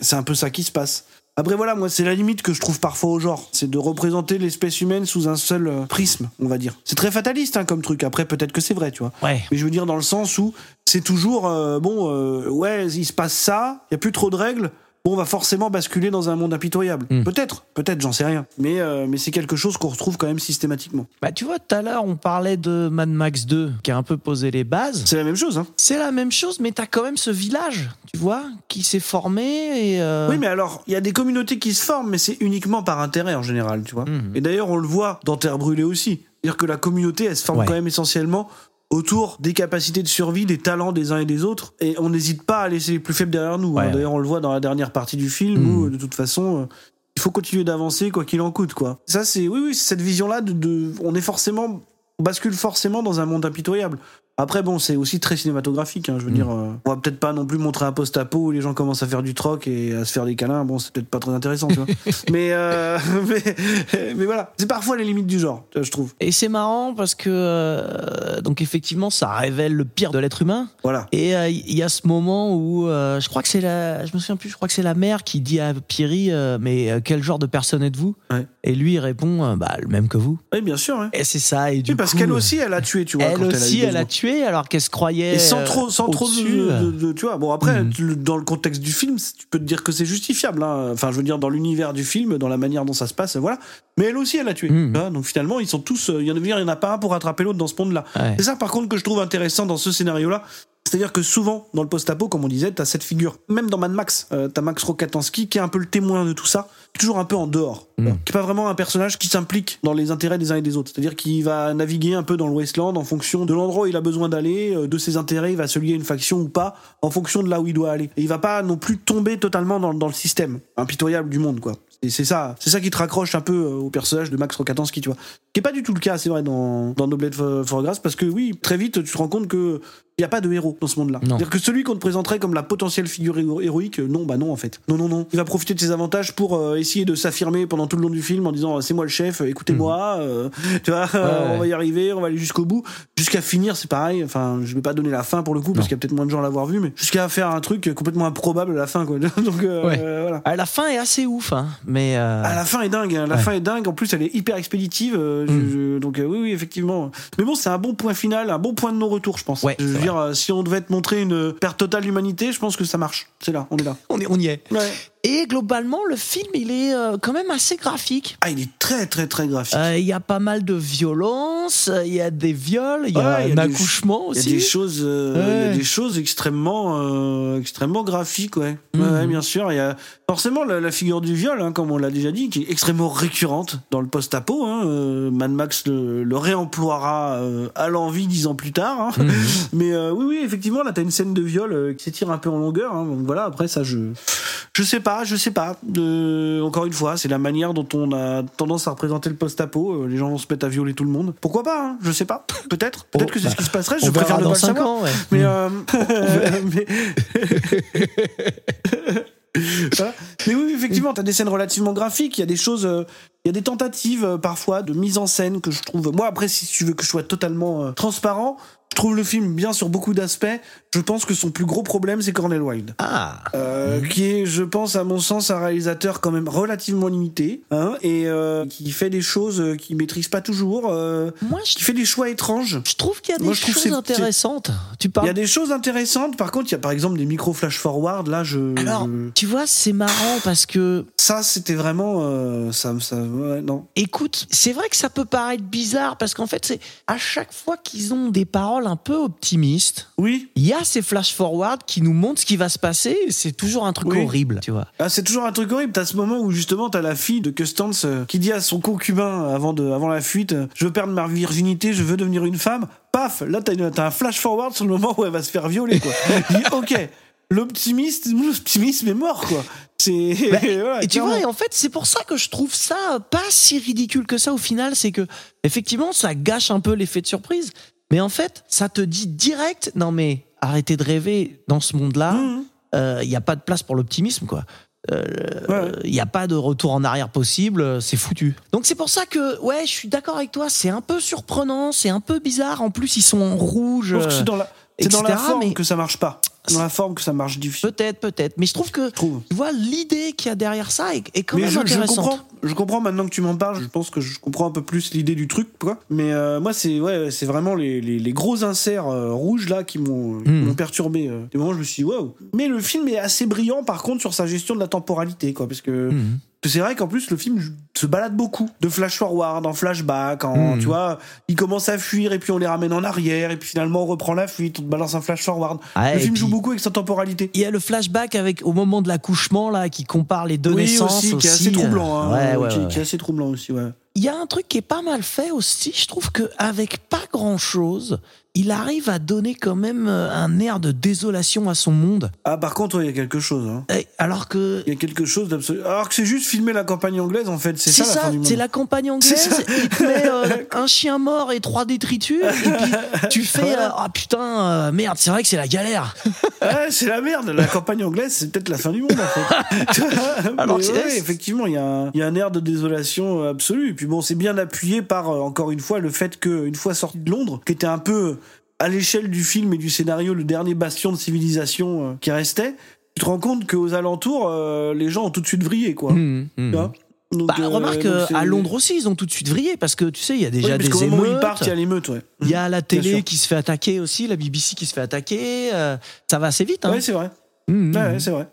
C'est un peu ça qui se passe. Après voilà, moi c'est la limite que je trouve parfois au genre, c'est de représenter l'espèce humaine sous un seul euh, prisme, on va dire. C'est très fataliste hein, comme truc. Après peut-être que c'est vrai, tu vois.
Ouais.
Mais je veux dire dans le sens où c'est toujours euh, bon, euh, ouais, il se passe ça, il y a plus trop de règles. Bon, on va forcément basculer dans un monde impitoyable.
Mm.
Peut-être, peut-être, j'en sais rien. Mais, euh, mais c'est quelque chose qu'on retrouve quand même systématiquement.
Bah, tu vois, tout à l'heure, on parlait de Mad Max 2 qui a un peu posé les bases.
C'est la même chose, hein.
C'est la même chose, mais t'as quand même ce village, tu vois, qui s'est formé et. euh,
Oui, mais alors, il y a des communautés qui se forment, mais c'est uniquement par intérêt en général, tu vois.
Mhm.
Et d'ailleurs, on le voit dans Terre brûlée aussi. C'est-à-dire que la communauté, elle se forme
Ouais.
quand même essentiellement autour des capacités de survie, des talents des uns et des autres. Et on n'hésite pas à laisser les plus faibles derrière nous. hein. D'ailleurs, on le voit dans la dernière partie du film
Mhm.
où, de toute façon, euh, il faut continuer d'avancer quoi qu'il en coûte, quoi. Ça, c'est, oui, oui, c'est cette vision-là de, de- on est forcément, on bascule forcément dans un monde impitoyable. Après, bon, c'est aussi très cinématographique. Hein, je veux
Mm.
dire, euh, on va peut-être pas non plus montrer un post-apo où les gens commencent à faire du troc et à se faire des câlins. Bon, c'est peut-être pas très intéressant, tu vois. <laughs> mais, euh, <laughs> mais, mais voilà, c'est parfois les limites du genre, je trouve.
Et c'est marrant parce que euh, donc effectivement ça révèle le pire de l'être humain.
Voilà.
Et euh, il y a ce moment où euh, je crois que c'est la, je me souviens plus, je crois que c'est la mère qui dit à Pierry, euh, mais euh, quel genre de personne êtes-vous?
Ouais.
Et lui il répond, euh, bah le même que vous.
Oui, bien sûr. hein.
Et c'est ça. Et du
Oui, parce
coup,
qu'elle aussi, elle a tué, tu vois.
elle
quand
aussi,
elle a,
elle tué alors qu'elle se croyait.
Et sans
euh,
trop, sans trop
au-dessus,
de,
euh.
de- de- tu vois. Bon, après,
Mhm.
dans le contexte du film, tu peux te dire que c'est justifiable. hein. Enfin, je veux dire, dans l'univers du film, dans la manière dont ça se passe, voilà. Mais elle aussi, elle a tué.
Mhm.
Donc finalement, ils sont tous. euh, Il y en a, il y en a pas un pour rattraper l'autre dans ce monde-là.
Ouais.
C'est ça, par contre, que je trouve intéressant dans ce scénario-là. C'est-à-dire que souvent, dans le post-apo, comme on disait, t'as cette figure. Même dans Mad Max, euh, t'as Max Rokatansky qui est un peu le témoin de tout ça, toujours un peu en dehors.
Mm.
Qui est pas vraiment un personnage qui s'implique dans les intérêts des uns et des autres. C'est-à-dire qu'il va naviguer un peu dans le Wasteland en fonction de l'endroit où il a besoin d'aller, euh, de ses intérêts, il va se lier à une faction ou pas, en fonction de là où il doit aller. Et il va pas non plus tomber totalement dans, dans le système impitoyable du monde, quoi. Et c'est ça, c'est ça qui te raccroche un peu euh, au personnage de Max Rokatansky, tu vois. Qui est pas du tout le cas, c'est vrai, dans, dans Noblette for for Grace, parce que oui, très vite, tu te rends compte que il n'y a pas de héros dans ce monde-là. C'est-à-dire que celui qu'on te présenterait comme la potentielle figure héro- héroïque, euh, non, bah non, en fait. Non, non, non. Il va profiter de ses avantages pour euh, essayer de s'affirmer pendant tout le long du film en disant c'est moi le chef, euh, écoutez-moi, euh, tu vois,
ouais.
on va y arriver, on va aller jusqu'au bout. Jusqu'à finir, c'est pareil. Enfin, je vais pas donner la fin pour le coup, parce qu'il y a peut-être moins de gens à l'avoir vu, mais jusqu'à faire un truc complètement improbable à la fin, quoi. <laughs> Donc, euh,
Ouais.
voilà.
Ah, la fin est assez ouf, hein. Mais euh,
Ah, la fin est dingue, hein. la
Ouais.
fin est dingue. En plus, elle est hyper expéditive. euh, je-
Mm.
je- donc euh, oui, oui, effectivement. Mais bon, c'est un bon point final, un bon point de non-retour, je pense. Je dire, euh, si on devait te montrer une perte totale d'humanité, je pense que ça marche. C'est là, on est là.
on, est- on y est.
Ouais.
Et globalement, le film, il est euh, quand même assez graphique.
Ah, il est très, très, très graphique.
Euh, Il y a pas mal de violence, il y a des viols, il y a
Ouais, il y a
un
des-
accouchement
Il y
aussi.
a des choses, euh, il y a des choses extrêmement, extrêmement graphiques, ouais.
Mhm.
ouais, bien sûr. Il y a forcément la, la figure du viol, hein, comme on l'a déjà dit, qui est extrêmement récurrente dans le post-apo. Hein. Mad Max le, le réemploiera à l'envie dix ans plus tard. Hein.
Mhm. <laughs>
Mais euh, oui, oui, effectivement, là, t'as une scène de viol qui s'étire un peu en longueur. Hein. Donc voilà, après ça, je, je sais pas, je sais pas. Euh, encore une fois, c'est la manière dont on a tendance à représenter le post-apo. Euh, les gens vont se mettre à violer tout le monde. Pourquoi pas hein Je sais pas. Peut-être. Peut-être
Oh,
que c'est
bah,
ce qui se passerait. Je préfère ne pas le
5
savoir.
ans, ouais.
Mais, euh, mais... <laughs> <laughs> Voilà. Mais oui, effectivement, t'as des scènes relativement graphiques. Il y a des choses, euh, il y a des tentatives euh, parfois de mise en scène que je trouve. Moi, après, si tu veux que je sois totalement euh, transparent, je trouve le film bien sur beaucoup d'aspects. Je pense que son plus gros problème, c'est Cornel Wilde.
Ah,
Euh, qui est, je pense, à mon sens, un réalisateur quand même relativement limité, hein, et euh, qui fait des choses euh, qu'il maîtrise pas toujours, euh,
moi je,
qui fait des choix étranges.
je trouve qu'il y a des
Moi,
choses
c'est-
intéressantes. Tu
Il
parles
y a des choses intéressantes. Par contre, il y a par exemple des micro flash forward. Là, je,
Alors,
je-
tu vois, c'est marrant parce que,
ça, c'était vraiment, euh, ça, ça, ouais, non.
écoute, c'est vrai que ça peut paraître bizarre parce qu'en fait, c'est à chaque fois qu'ils ont des paroles un peu optimistes,
Oui,
il y a ces flash forward qui nous montrent ce qui va se passer. C'est toujours un truc
Oui.
horrible, tu vois.
ah, c'est toujours un truc horrible. T'as ce moment où justement t'as la fille de Custance euh, qui dit à son concubin avant de, avant la fuite, euh, je veux perdre ma virginité, je veux devenir une femme. Paf, là t'as, un flash forward sur le moment où elle va se faire violer, quoi. <laughs> Il dit, ok, l'optimisme, l'optimisme est mort, quoi. C'est,
Bah, <laughs>
voilà,
Et tu
clairement.
vois, et en fait, c'est pour ça que je trouve ça euh, pas si ridicule que ça au final. C'est que, effectivement, ça gâche un peu l'effet de surprise. Mais en fait, ça te dit direct, non mais arrêtez de rêver dans ce monde-là. Il n'y a pas de place pour l'optimisme, quoi. Il
Ouais.
n'y a pas de retour en arrière possible, euh, c'est foutu. Donc c'est pour ça que, ouais, je suis d'accord avec toi, c'est un peu surprenant, c'est un peu bizarre. En plus, ils sont en rouge.
Je pense que
euh,
c'est dans la, c'est dans la
etc.,
forme
mais-
que ça marche pas. Dans la forme que ça marche difficile,
Peut-être, peut-être. Mais je trouve que,
je trouve.
tu vois, l'idée qu'il y a derrière ça est, est quand
mais
même
je, je
intéressante.
comprends, je comprends maintenant que tu m'en parles. Je pense que je comprends un peu plus l'idée du truc, quoi. Mais euh, moi, c'est ouais, c'est vraiment les, les, les gros inserts euh, rouges là qui m'ont
Mm.
m'ont perturbé. euh. Des moments, où je me suis dit, waouh. Mais le film est assez brillant, par contre, sur sa gestion de la temporalité, quoi, parce que
Mhm.
C'est vrai qu'en plus le film se balade beaucoup de flash forward, en flashback, en
Mhm.
tu vois, il commence à fuir et puis on les ramène en arrière et puis finalement on reprend la fuite, on te balance un flash forward.
Ouais,
le film joue beaucoup avec sa temporalité.
Il y a le flashback avec au moment de l'accouchement là qui compare les deux
oui,
naissances
aussi, qui est assez troublant, hein,
Ouais, ouais,
qui,
ouais,
qui est assez troublant aussi, ouais.
il y a un truc qui est pas mal fait aussi. Je trouve que avec pas grand chose, il arrive à donner quand même euh, un air de désolation à son monde.
Ah, par contre, il y a quelque chose. Hein.
Alors que
Il y a quelque chose d'absolu. Alors que c'est juste filmer la campagne anglaise, en fait. C'est ça,
ça, c'est la campagne anglaise. Il te met euh, <laughs> un chien mort et trois détritus. Et puis tu fais euh, ah putain euh, merde, c'est vrai que c'est la galère. <laughs>
Ouais, c'est la merde. La campagne anglaise, c'est peut-être la fin du monde, en fait. <laughs>
Alors
Mais ouais, effectivement, il y, a un- il y a un air de désolation absolue. Et puis bon, c'est bien appuyé par, encore une fois, le fait qu'une fois sorti de Londres, qui était un peu, à l'échelle du film et du scénario, le dernier bastion de civilisation euh, qui restait, tu te rends compte qu'aux alentours, euh, les gens ont tout de suite vrillé, quoi.
Hum.
Tu vois Donc,
Bah,
euh,
remarque
donc
à Londres aussi, ils ont tout de suite vrillé parce que tu sais, il y a
Oui,
déjà
parce
des
qu'au moment où ils
émeutes.
partent, il y a l'émeute, ouais.
Il y a la télé qui se fait attaquer aussi, la BBC qui se fait attaquer. ça va assez vite. Hein.
Ouais, c'est vrai. Ouais,
hum.
ouais, c'est vrai.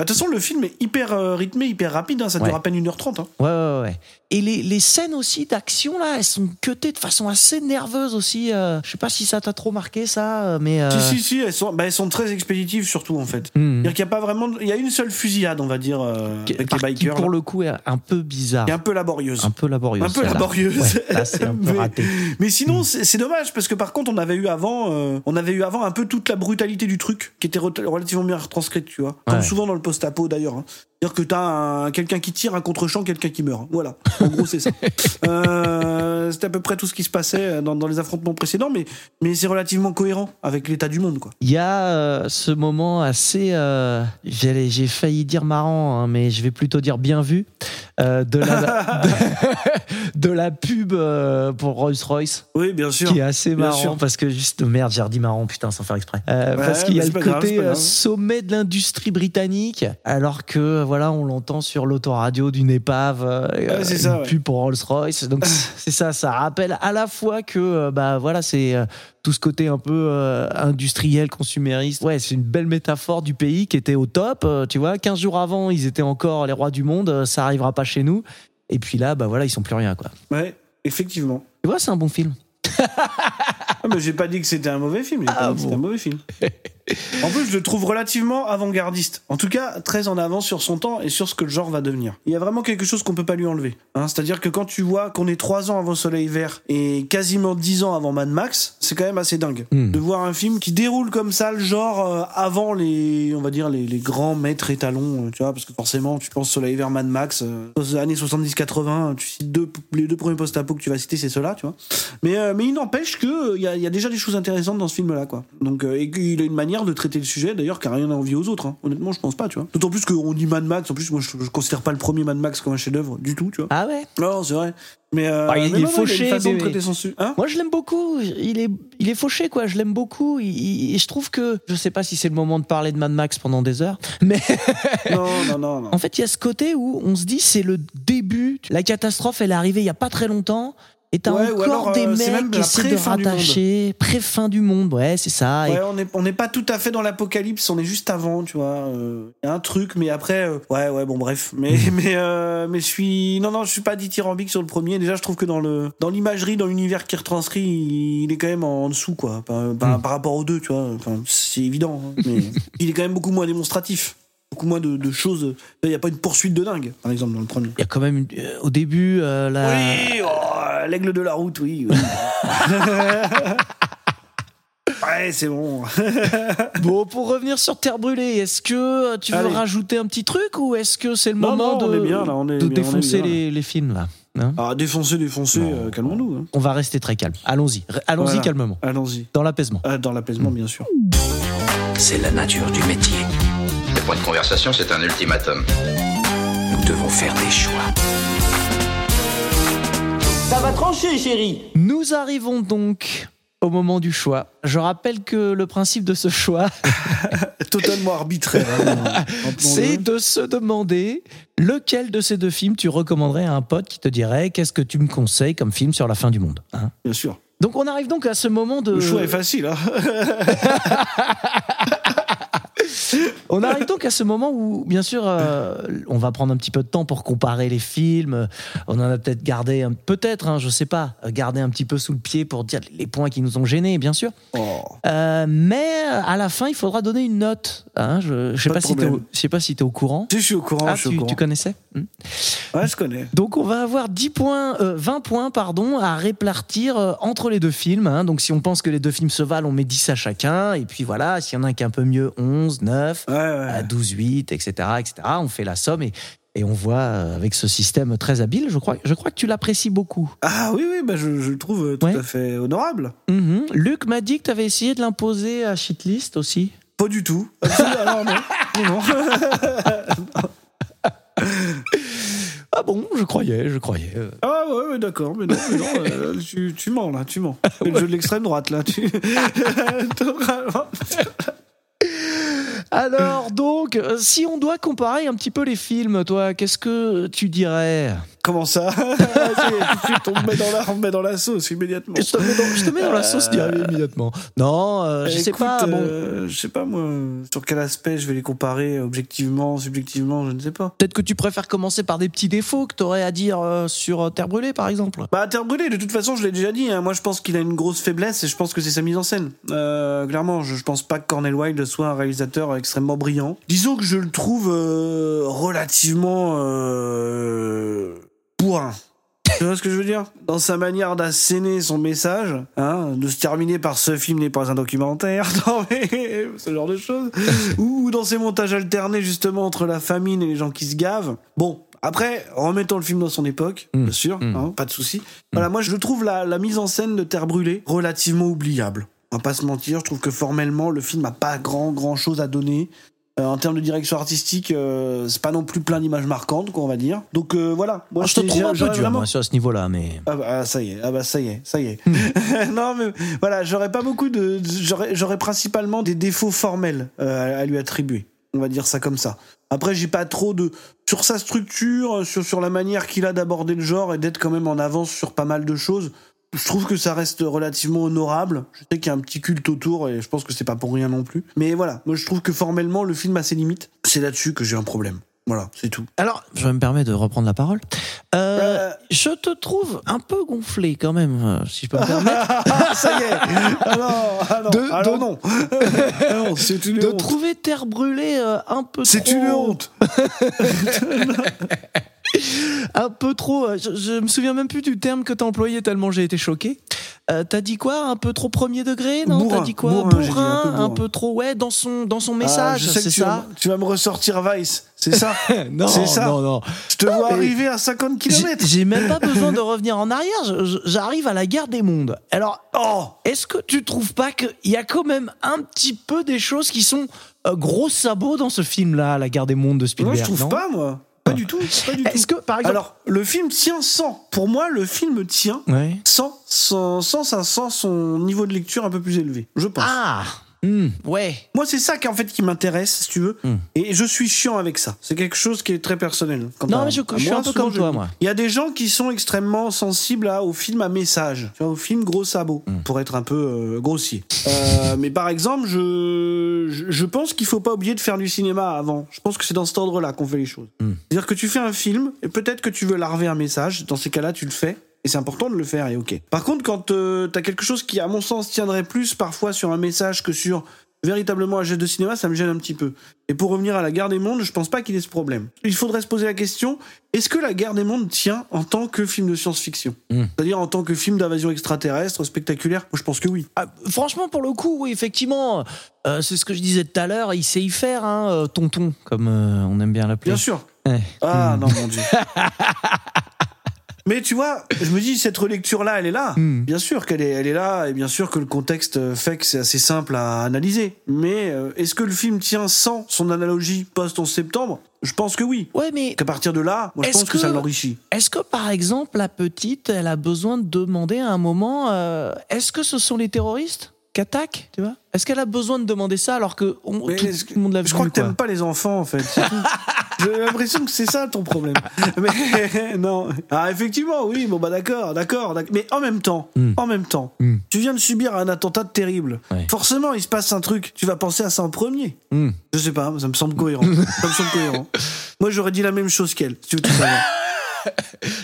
Bah, De toute façon, le film est hyper euh, rythmé, hyper rapide. hein, ça
Ouais.
dure à peine 1h30. Hein.
Ouais, ouais, ouais. Et les, les scènes aussi d'action, là, elles sont cutées de façon assez nerveuse aussi. euh, je sais pas si ça t'a trop marqué, ça, euh, mais. euh,
Si, si, si, elles sont, bah, elles sont très expéditives, surtout, en fait. C'est-à-dire qu'il y a pas vraiment. Il y a une seule fusillade, on va dire, euh,
qui-
avec les
par- qui,
bikers.
pour
là,
le coup, est un peu bizarre.
est un peu laborieuse.
Un peu laborieuse.
Un peu laborieuse.
Là, c'est un peu <laughs>
Mais-
raté.
Mais sinon, c'est c'est dommage parce que par contre, on avait eu avant, on avait eu avant un peu toute la brutalité du truc qui était re- relativement bien retranscrite, tu vois. Comme souvent dans le post-apo d'ailleurs. hein. C'est-à-dire que t'as un- quelqu'un qui tire un contre-champ, quelqu'un qui meurt. Voilà. En gros, c'est ça. <laughs> Euh, C'était à peu près tout ce qui se passait dans, dans les affrontements précédents, mais, mais c'est relativement cohérent avec l'état du monde, quoi.
Il y a euh, ce moment assez. euh, j'allais- J'ai failli dire marrant, hein, mais je vais plutôt dire bien vu. euh, de, la, <laughs> de, <laughs> de la pub euh, pour Rolls-Royce.
Oui, bien sûr.
qui est assez marrant parce que juste merde j'ai redit marrant putain sans faire exprès Euh,
Ouais,
parce qu'il y a le
c'est
côté
c'est
euh,
grave.
sommet de l'industrie britannique alors que voilà on l'entend sur l'autoradio d'une épave euh,
c'est
une
ça, ouais.
pub pour Rolls Royce donc <laughs> c'est ça ça rappelle à la fois que euh, bah voilà c'est euh, tout ce côté un peu euh, industriel consumériste. Ouais c'est une belle métaphore du pays qui était au top euh, tu vois. 15 jours avant ils étaient encore les rois du monde euh, ça arrivera pas chez nous. Et puis là bah voilà ils sont plus rien quoi.
Ouais, effectivement.
tu vois c'est un bon film.
Ah, mais j'ai pas dit que c'était un mauvais film, j'ai pas
Ah
que c'était un mauvais film. <laughs> En plus, je le trouve relativement avant-gardiste. En tout cas, très en avance sur son temps et sur ce que le genre va devenir. Il y a vraiment quelque chose qu'on peut pas lui enlever. Hein, C'est-à-dire que quand tu vois qu'on est trois ans avant Soleil Vert et quasiment dix ans avant Mad Max, c'est quand même assez dingue.
Hmm.
De voir un film qui déroule comme ça le genre euh, avant les, on va dire, les, les grands maîtres étalons, euh, tu vois, parce que forcément, tu penses Soleil Vert, Mad Max, euh, années 70-80, tu cites deux, les deux premiers post-apo que tu vas citer, c'est ceux-là, tu vois. Mais, mais il n'empêche que il y, y a déjà des choses intéressantes dans ce film-là, quoi. Donc, et qu'il a une manière de traiter le sujet, d'ailleurs, qui a rien à envier aux autres. hein. Honnêtement, je pense pas, tu vois. D'autant plus qu'on dit Mad Max. En plus, moi, je, je considère pas le premier Mad Max comme un chef-d'œuvre du tout, tu vois.
ah ouais?
Non, c'est vrai. Mais, euh,
Ah, il
mais
est
non,
fauché,
a une façon
mais-
de traiter son sujet. Hein?
Moi, je l'aime beaucoup. Il est, il est fauché, quoi. Je l'aime beaucoup. Il- il- et je trouve que, je sais pas si c'est le moment de parler de Mad Max pendant des heures, mais <laughs>
non, non, non, non.
en fait, il y a ce côté où on se dit c'est le début. La catastrophe, elle est arrivée il y a pas très longtemps. Et t'as
Ouais, ou
encore
alors,
des
euh,
mecs
même
qui essaient de
pré-fin du monde.
rattacher, pré-fin du monde, ouais, c'est ça. Et-
Ouais, on n'est on pas tout à fait dans l'apocalypse, on est juste avant, tu vois. Il y a un truc, mais après, euh, ouais, ouais, bon, bref. Mais, <laughs> mais, euh, mais je suis, non, non, je suis pas dithyrambique sur le premier. Déjà, je trouve que dans le, dans l'imagerie, dans l'univers qui retranscrit, il est quand même en dessous, quoi, par, par,
Mm.
par rapport aux deux, tu vois. Enfin, c'est évident, hein, mais <laughs> il est quand même beaucoup moins démonstratif. Beaucoup moins de, de choses. Il n'y a pas une poursuite de dingue, par exemple, dans le premier.
Il y a quand même, une- euh, au début, euh, la...
Oui, oh, l'aigle de la route, oui. oui. <laughs> ouais, c'est bon. <laughs>
Bon, pour revenir sur Terre brûlée, est-ce que euh, tu veux
Allez.
rajouter un petit truc ou est-ce que c'est le
Non,
moment
non,
de,
est bien, là, on est
de
bien, on est
défoncer
bien,
les, les films là hein?
Ah, défoncer, défoncer, euh, calmons-nous. hein.
On va rester très calme. Allons-y, allons-y
Voilà.
calmement,
Allons-y.
dans l'apaisement.
Ah, dans l'apaisement, bien sûr.
C'est la nature du métier.
Le point de conversation, c'est un ultimatum.
Nous devons faire des choix.
Nous arrivons donc au moment du choix. Je rappelle que le principe de ce choix, <laughs>
Totalement arbitraire. hein, <laughs>
c'est de se demander lequel de ces deux films tu recommanderais à un pote qui te dirait qu'est-ce que tu me conseilles comme film sur la fin du monde. hein?
Bien sûr.
donc on arrive donc à ce moment de...
Le choix est facile. Hein. <laughs> <laughs>
On arrive donc à ce moment où, bien sûr, euh, on va prendre un petit peu de temps pour comparer les films. On en a peut-être gardé, peut-être, hein, je sais pas, gardé un petit peu sous le pied pour dire les points qui nous ont gênés, bien sûr.
Oh.
Euh, mais à la fin, il faudra donner une note. hein. je, je sais
Pas
si t'es je sais pas si t'es au courant.
Si, je suis au courant,
Ah,
je suis au
tu,
courant.
tu connaissais? Hmm.
Ouais, je connais.
Donc on va avoir 10 points, euh, 20 points pardon, à répartir euh, entre les deux films. hein. Donc si on pense que les deux films se valent, on met 10 à chacun. Et puis voilà, s'il y en a un qui est un peu mieux, 11, 9,
Ouais, ouais.
à 12, 8, etc., etc. On fait la somme et, et on voit euh, avec ce système très habile, je crois, je crois que tu l'apprécies beaucoup.
Ah oui, oui, bah, je, je le trouve euh, tout
Ouais.
à fait honorable.
Mhm. Luc m'a dit que tu avais essayé de l'imposer à Shitlist aussi.
Pas du tout. Absolument, alors non. Non, non. <laughs>
Ah bon, je croyais, je croyais.
Ah ouais, ouais, d'accord, mais non, mais non euh, tu, tu mens là, tu mens. <laughs> C'est le jeu de l'extrême droite là. Tu... <laughs>
Alors donc, si on doit comparer un petit peu les films, toi, qu'est-ce que tu dirais?
Comment ça <laughs> on me met dans la, on me met dans la sauce immédiatement.
je te, mets dans, je te mets dans la sauce direct, immédiatement. Non, euh, je sais pas. bon,
euh, je sais pas moi, sur quel aspect je vais les comparer, objectivement, subjectivement, je ne sais pas.
Peut-être que tu préfères commencer par des petits défauts que tu aurais à dire euh, sur euh, Terre brûlée, par exemple.
Bah, Terre brûlée, de toute façon, je l'ai déjà dit. hein, moi, je pense qu'il a une grosse faiblesse et je pense que c'est sa mise en scène. Euh, clairement, je, je pense pas que Cornel Wilde soit un réalisateur extrêmement brillant. Disons que je le trouve euh, relativement euh, bourrin. Tu vois ce que je veux dire? Dans sa manière d'asséner son message, hein, de se terminer par ce film n'est pas un documentaire, <laughs> non mais ce genre de choses, ou dans ses montages alternés justement entre la famine et les gens qui se gavent. Bon, après, remettons le film dans son époque,
Mm.
bien sûr,
Mm.
hein, pas de souci. Voilà, moi je trouve la, la mise en scène de Terre brûlée relativement oubliable. On va pas se mentir, je trouve que formellement le film a pas grand grand chose à donner. Euh, en termes de direction artistique, euh, c'est pas non plus plein d'images marquantes, quoi, on va dire. Donc euh, voilà. Moi,
Ah, je te trouve un peu dur,
vraiment-
moi, sur ce niveau-là, mais.
ah bah ah, ça y est, ah bah ça y est, ça y est. <laughs> non mais voilà, j'aurais pas beaucoup de, j'aurais, principalement des défauts formels euh, à, à lui attribuer. On va dire ça comme ça. Après, j'ai pas trop de sur sa structure, sur sur la manière qu'il a d'aborder le genre et d'être quand même en avance sur pas mal de choses. Je trouve que ça reste relativement honorable. Je sais qu'il y a un petit culte autour et je pense que c'est pas pour rien non plus. Mais voilà, moi je trouve que formellement le film a ses limites. C'est là-dessus que j'ai un problème. Voilà, c'est tout.
Alors, je me permets de reprendre la parole. Euh,
Euh,
Je te trouve un peu gonflé quand même, euh, si je peux me permettre. <laughs>
Ça y est Alors, non,
De-
alors
de-
non <laughs> non, c'est une
de
honte
trouver Terre brûlée euh, un peu
C'est
trop...
une honte <laughs>
Un peu trop... euh, Je, je me souviens même plus du terme que t'as employé tellement j'ai été choqué. Euh, t'as dit quoi? Un peu trop premier degré? Non, t'as dit quoi?
Bourrin, j'ai dit, un peu
un, peu trop... Ouais, dans son, dans son
Ah,
message, c'est
tu vas,
ça
me- tu vas me ressortir Vice, c'est ça <laughs>
Non,
C'est ça.
non, non.
Je te vois arriver à 50
J'ai
km
j'ai même pas <laughs> besoin de revenir en arrière. J'arrive à la guerre des mondes. Alors,
Oh
Est-ce que tu trouves pas qu'il y a quand même un petit peu des choses qui sont euh, gros sabots dans ce film-là, La guerre des mondes de Spielberg
Moi je trouve pas moi Pas du tout, pas du
Est-ce
tout.
que, par exemple...
Alors, le film tient sans. Pour moi, le film tient sans, sans, sans, sans son niveau de lecture un peu plus élevé, je pense.
Ah hmm, Ouais.
Moi, c'est ça qui, en fait, qui m'intéresse, si tu veux.
Hmm.
Et je suis chiant avec ça. C'est quelque chose qui est très personnel.
Non, mais je- je suis
moi,
un peu comme
je-
toi, moi.
Il y a des gens qui sont extrêmement sensibles à, au film à message, tu vois, au film gros sabot,
Hmm.
pour être un peu euh, grossier. Euh, mais par exemple, je, je, je pense qu'il faut pas oublier de faire du cinéma avant. Je pense que c'est dans cet ordre-là qu'on fait les choses.
Hmm.
C'est-à-dire que tu fais un film, et peut-être que tu veux larver un message. Dans ces cas-là, tu le fais. Et c'est important de le faire, et ok. Par contre, quand euh, t'as quelque chose qui, à mon sens, tiendrait plus parfois sur un message que sur véritablement un geste de cinéma, ça me gêne un petit peu. Et pour revenir à la guerre des mondes, je pense pas qu'il ait ce problème. Il faudrait se poser la question est-ce que la guerre des mondes tient en tant que film de science-fiction?
Hmm.
C'est-à-dire en tant que film d'invasion extraterrestre spectaculaire? Moi, je pense que oui.
Ah, franchement, pour le coup, oui, effectivement, euh, c'est ce que je disais tout à l'heure, il sait y faire, hein, euh, tonton, comme euh, on aime bien l'appeler.
Bien sûr.
Ouais.
Ah
Hmm.
non, mon dieu. <laughs> Mais tu vois, je me dis, cette relecture-là, elle est là.
Hmm.
Bien sûr qu'elle est, elle est là, et bien sûr que le contexte fait que c'est assez simple à analyser. Mais euh, est-ce que le film tient sans son analogie post-11 septembre? Je pense que oui.
Ouais, mais
Qu'à partir de là, moi je pense que, ça
que-
l'enrichit.
Est-ce que par exemple la petite, elle a besoin de demander à un moment, euh, est-ce que ce sont les terroristes qui attaquent, tu vois? Est-ce qu'elle a besoin de demander ça alors que on-
Mais
tout,
que-
le monde l'a vu
Je crois que t'aimes pas les enfants en fait. <laughs> J'ai l'impression que c'est ça ton problème. <laughs> Mais <laughs> non. Ah, effectivement, oui, bon, bah d'accord, d'accord. d'ac- Mais en même temps,
Mm.
en même temps,
Mm.
tu viens de subir un attentat terrible.
Ouais.
Forcément, il se passe un truc. Tu vas penser à ça en premier.
Hmm.
Je sais pas, ça me semble cohérent. ça me semble cohérent. <laughs> Moi, j'aurais dit la même chose qu'elle, si tu veux tout savoir.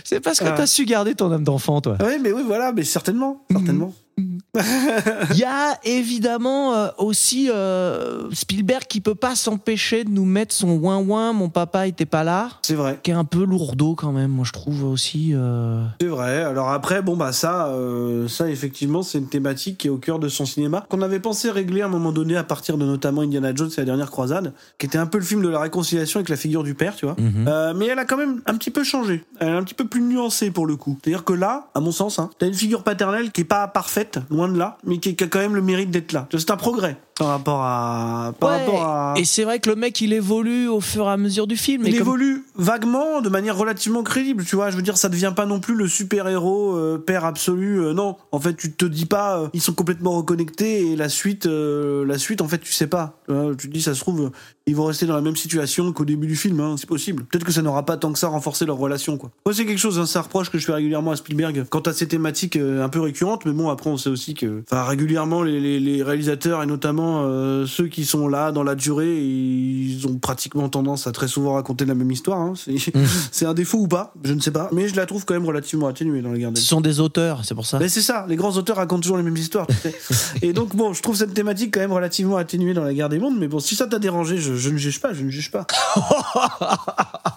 C'est parce que
Ah.
t'as su garder ton âme d'enfant, toi.
oui, mais oui, voilà, mais certainement, certainement. <laughs>
Il y a évidemment euh, aussi euh, Spielberg qui peut pas s'empêcher de nous mettre son ouin ouin, mon papa était pas là,
C'est vrai.
qui est un peu lourdeau quand même, moi je trouve aussi. euh.
C'est vrai. Alors après, bon bah ça, euh, ça effectivement, c'est une thématique qui est au cœur de son cinéma qu'on avait pensé régler à un moment donné à partir de notamment Indiana Jones et la dernière croisade, qui était un peu le film de la réconciliation avec la figure du père, tu vois.
Mhm.
Euh, mais elle a quand même un petit peu changé. Elle est un petit peu plus nuancée pour le coup. C'est-à-dire que là, à mon sens, hein, t'as une figure paternelle qui est pas parfaite, loin de là, mais qui, a quand même le mérite d'être là. C'est un progrès par rapport à, par
Ouais,
rapport à.
Et c'est vrai que le mec il évolue au fur et à mesure du film.
Il
et comme-
évolue vaguement, de manière relativement crédible, tu vois. Je veux dire, ça devient pas non plus le super-héros euh, père absolu. euh, non, en fait, tu te dis pas, euh, ils sont complètement reconnectés et la suite, la suite, en fait, tu sais pas. Tu, te dis, ça se trouve, ils vont rester dans la même situation qu'au début du film. Hein, c'est possible. Peut-être que ça n'aura pas tant que ça renforcé leur relation, quoi. Moi, c'est quelque chose, hein, ça reproche que je fais régulièrement à Spielberg quant à ces thématiques un peu récurrentes. Mais bon, après, on sait aussi que, enfin, régulièrement, les, les, les réalisateurs et notamment euh, ceux qui sont là dans la durée, ils ont pratiquement tendance à très souvent raconter la même histoire. Hein. C'est <laughs> c'est un défaut ou pas, je ne sais pas. Mais je la trouve quand même relativement atténuée dans les gardes.
Ce sont des auteurs, c'est pour ça.
Ben c'est ça, les grands auteurs racontent toujours les mêmes histoires. <laughs> Et donc bon, je trouve cette thématique quand même relativement atténuée dans la guerre des mondes. Mais bon, si ça t'a dérangé, je, je ne juge pas, je ne juge pas. <laughs>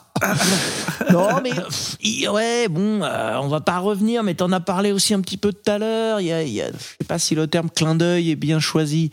Non, mais ouais, bon, euh, on va pas revenir, mais t'en as parlé aussi un petit peu tout à l'heure. Il y a, il y a- je sais pas si le terme clin d'œil est bien choisi,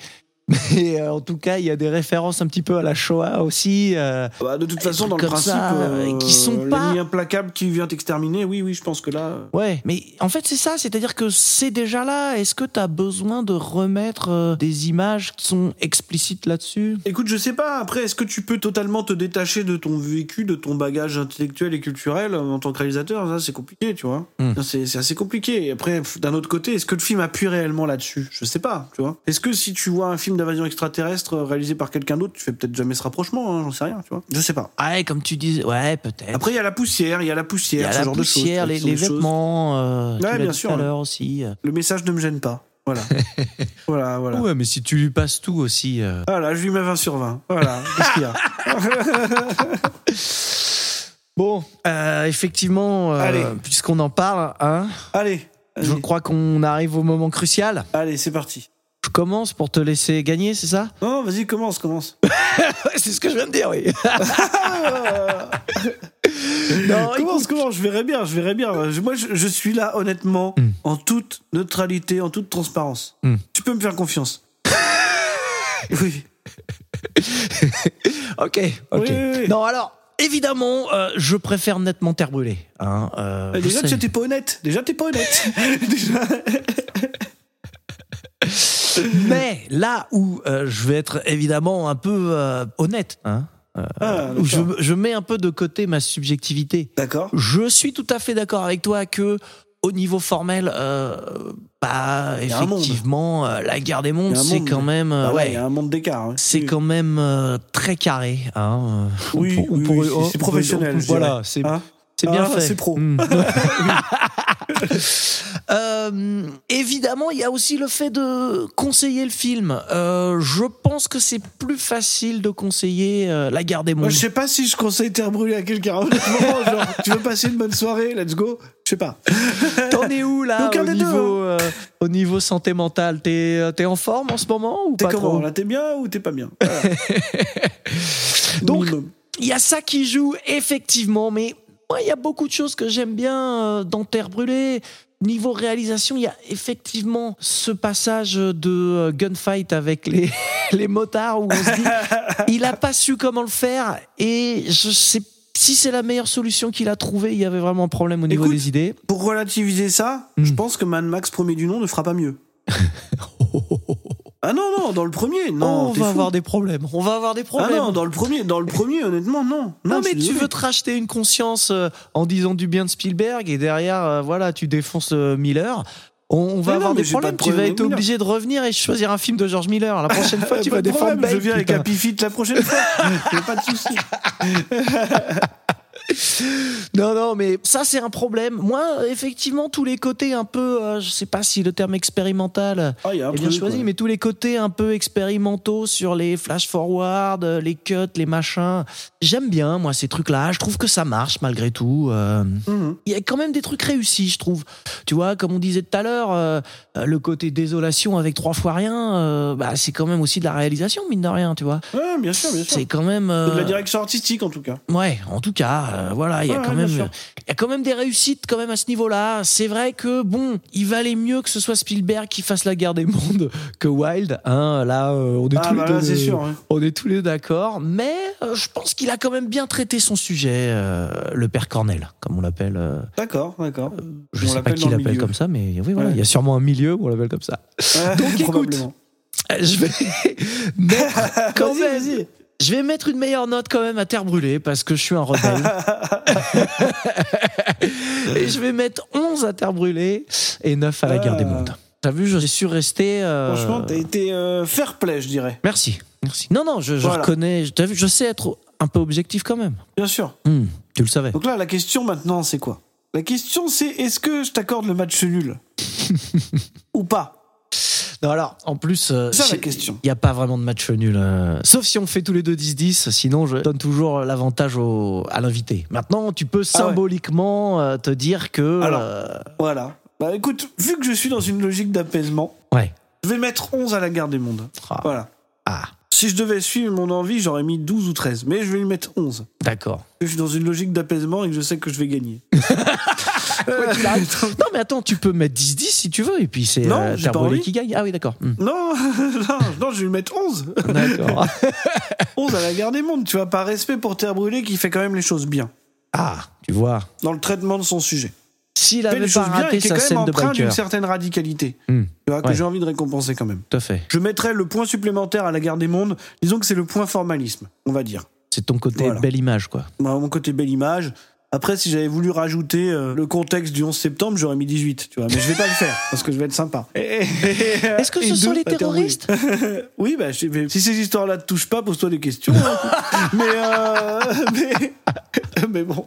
mais euh, en tout cas, il y a des références un petit peu à la Shoah aussi. euh,
Bah, de toute façon, dans le principe,
ça,
euh,
qui sont pas-
implacable qui vient t'exterminer, oui, oui, je pense que là. euh,
Ouais, mais en fait, c'est ça, c'est-à-dire que c'est déjà là. Est-ce que t'as besoin de remettre euh, des images qui sont explicites là-dessus?
Écoute, je sais pas. Après, est-ce que tu peux totalement te détacher de ton vécu, de ton bagage intellectuel et culturel euh, en tant que réalisateur? Ça, c'est compliqué, tu vois.
Hmm.
C'est c'est assez compliqué. Et après, d'un autre côté, est-ce que le film appuie réellement là-dessus? Je sais pas, tu vois. Est-ce que si tu vois un film d'invasion extraterrestre euh, réalisé par quelqu'un d'autre, tu fais peut-être jamais ce rapprochement hein, J'en sais rien, tu vois. Je sais pas.
Ouais, comme tu disais, ouais, peut-être.
Après, il y a la poussière, il y a la
y
poussière,
a
ce
la
genre
poussière,
de
les,
choses.
les
choses-
vêtements. euh,
Ouais, bien sûr,
aussi. euh.
Le message ne me gêne pas. Voilà. <laughs> voilà, voilà.
Ouais, mais si tu lui passes tout aussi. euh,
Voilà, je lui mets 20 sur 20. Voilà. Qu'est-ce qu'il y a <laughs>
Bon, euh, effectivement, euh, puisqu'on en parle, hein,
Allez.
je crois qu'on arrive au moment crucial.
Allez, c'est parti.
Je commence pour te laisser gagner, c'est ça?
Non, vas-y, commence, commence. <laughs>
C'est ce que je viens de dire, oui. <laughs> non,
Commence,
écoute,
commence, je verrai bien, je verrai bien. Moi, je, je suis là, honnêtement,
Mm.
en toute neutralité, en toute transparence.
Mm.
Tu peux me faire confiance. <laughs> oui.
ok, ok.
Oui, oui, oui.
Non, alors, évidemment, euh, je préfère nettement terre brûlée. Hein, euh,
Déjà,
sais.
tu t'es pas honnête. Déjà, t'es pas honnête. Déjà. <laughs>
Mais là où euh, je vais être évidemment un peu euh, honnête, hein,
Ah,
où je, je mets un peu de côté ma subjectivité.
D'accord.
Je suis tout à fait d'accord avec toi que au niveau formel, euh, bah effectivement, euh, la guerre des mondes, c'est quand même, euh,
Ah ouais,
ouais,
il y a un monde d'écart. hein.
c'est
Oui.
quand même euh, très carré. Hein. euh.
Oui,
on-
c'est- c'est
on-
professionnel,
Voilà, c'est c'est bien
Ah,
fait.
c'est pro. <laughs>
Mm. <laughs> Euh, évidemment, il y a aussi le fait de conseiller le film. Euh, je pense que c'est plus facile de conseiller euh, La Guerre des
Moi,
Mondes.
je sais pas si je conseille Terre brûlée à quelqu'un. <laughs> Genre, tu veux passer une bonne soirée, let's go. Je sais pas.
T'en es où là au niveau, euh, au niveau santé mentale? T'es t'es en forme en ce moment ou
T'es
pas
comment?
trop?
Là, t'es bien ou t'es pas bien? Voilà.
Donc. Il y a ça qui joue effectivement, mais moi il y a beaucoup de choses que j'aime bien euh, dans Terre brûlée. Niveau réalisation, il y a effectivement ce passage de euh, gunfight avec les, <laughs> les motards où on se dit <laughs> il a pas su comment le faire et je sais si c'est la meilleure solution qu'il a trouvée, il y avait vraiment un problème au niveau
Écoute,
des idées.
Pour relativiser ça,
Hmm.
je pense que Mad Max premier du nom ne fera pas mieux. <laughs> ah non non, dans le premier, non.
on va
fou.
avoir des problèmes. On va avoir des
Ah
problèmes.
non, dans le premier, dans le premier, honnêtement, non.
Non, mais tu veux te racheter une conscience euh, en disant du bien de Spielberg et derrière, euh, voilà, tu défonces euh, Miller. On, on va
non,
avoir des problèmes.
de
Tu vas être obligé de revenir et choisir un film de George Miller. La prochaine <laughs> fois, tu vas défendre
Je viens avec. Happy Feet la prochaine fois. <laughs> Pas de souci. <laughs>
Non, non, mais ça, c'est un problème. Moi, effectivement, tous les côtés un peu, euh, je sais pas si le terme expérimental
Ah,
est bien choisi, mais tous les côtés un peu expérimentaux sur les flash forward, euh, les cuts, les machins. J'aime bien, moi, ces trucs-là. Je trouve que ça marche malgré tout. Euh,
Mhm.
Il y a quand même des trucs réussis, je trouve. Tu vois, comme on disait tout à l'heure, euh, le côté désolation avec trois fois rien, bah, c'est quand même aussi de la réalisation, mine de rien, tu vois.
Ouais, bien sûr, bien sûr.
C'est quand même.
De la direction artistique, en tout cas.
Ouais, en tout cas, euh, voilà, il y a
Ouais,
quand
ouais,
même, il y a quand même des réussites quand même à ce niveau-là. C'est vrai que bon, il valait mieux que ce soit Spielberg qui fasse la guerre des mondes <laughs> que Wilde. Hein, là, euh, on est
Ah,
tous
bah
les
là,
deux,
sûr. ouais.
on est tous les deux d'accord. Mais euh, je pense qu'il a quand même bien traité son sujet, euh, le père Cornell, comme on l'appelle.
D'accord, d'accord.
je
On
sais pas qui l'appelle comme ça, mais oui, voilà, il y a sûrement un milieu où on l'appelle comme ça. Donc, <laughs> écoute, <laughs> Je vais mettre quand
Vas-y,
même. Je vais mettre une meilleure note quand même à Terre Brûlée parce que je suis un rebelle. <laughs> et je vais mettre 11 à Terre Brûlée et 9 à la Guerre des
Ah.
Mondes. T'as vu, j'ai su rester. euh,
Franchement, t'as été euh, fair play, je dirais.
Merci, merci. Non, non, je, je
Voilà.
reconnais. T'as vu, je sais être un peu objectif quand même.
Bien sûr.
Hmm, tu le savais.
Donc là, la question maintenant, c'est quoi? La question, c'est est-ce que je t'accorde le match nul? <laughs> Ou pas?
Non, alors, en plus, euh,
C'est ça la
j'ai-
question.
Il n'y a pas vraiment de match nul. euh, sauf si on fait tous les deux 10-10, sinon je donne toujours l'avantage à l'invité. Maintenant, tu peux
Ah ouais.
symboliquement euh, te dire que.
Alors.
euh,
Voilà. Bah écoute, vu que je suis dans une logique d'apaisement,
ouais.
je vais mettre 11 à la guerre des mondes.
Ah,
Voilà.
ah,
Si je devais suivre mon envie, j'aurais mis 12 ou 13. Mais je vais lui mettre 11.
d'accord.
Je suis dans une logique d'apaisement et que je sais que je vais gagner. <laughs> <laughs>
Non, mais attends, tu peux mettre 10-10 si tu veux, et puis c'est
Non,
euh, qui gagne. Ah oui, d'accord. Hmm.
non, <laughs> non, non, je vais lui mettre 11.
D'accord. <laughs>
11 à la guerre des mondes, tu vois, par respect pour Terre Brûlée qui fait quand même les choses bien.
ah, tu vois.
Dans le traitement de son sujet.
S'il
fait
avait
les
pas
choses bien
raté
et qui est
sa
quand même empreint d'une certaine radicalité.
Hmm,
Tu vois, que
Ouais.
j'ai envie de récompenser quand même.
Tout à fait.
Je mettrais le point supplémentaire à la guerre des mondes. Disons que c'est le point formalisme, on va dire.
C'est ton côté
Voilà.
belle image, quoi.
Moi, mon côté belle image. Après, si j'avais voulu rajouter euh, le contexte du 11 septembre, j'aurais mis 18, tu vois. Mais je vais pas le faire, parce que je vais être sympa. <laughs> Est-ce
que ce sont les terroristes <laughs>
Oui, bah, je- mais si ces histoires-là te touchent pas, pose-toi des questions. hein. <laughs> mais, euh, mais, <laughs> mais bon.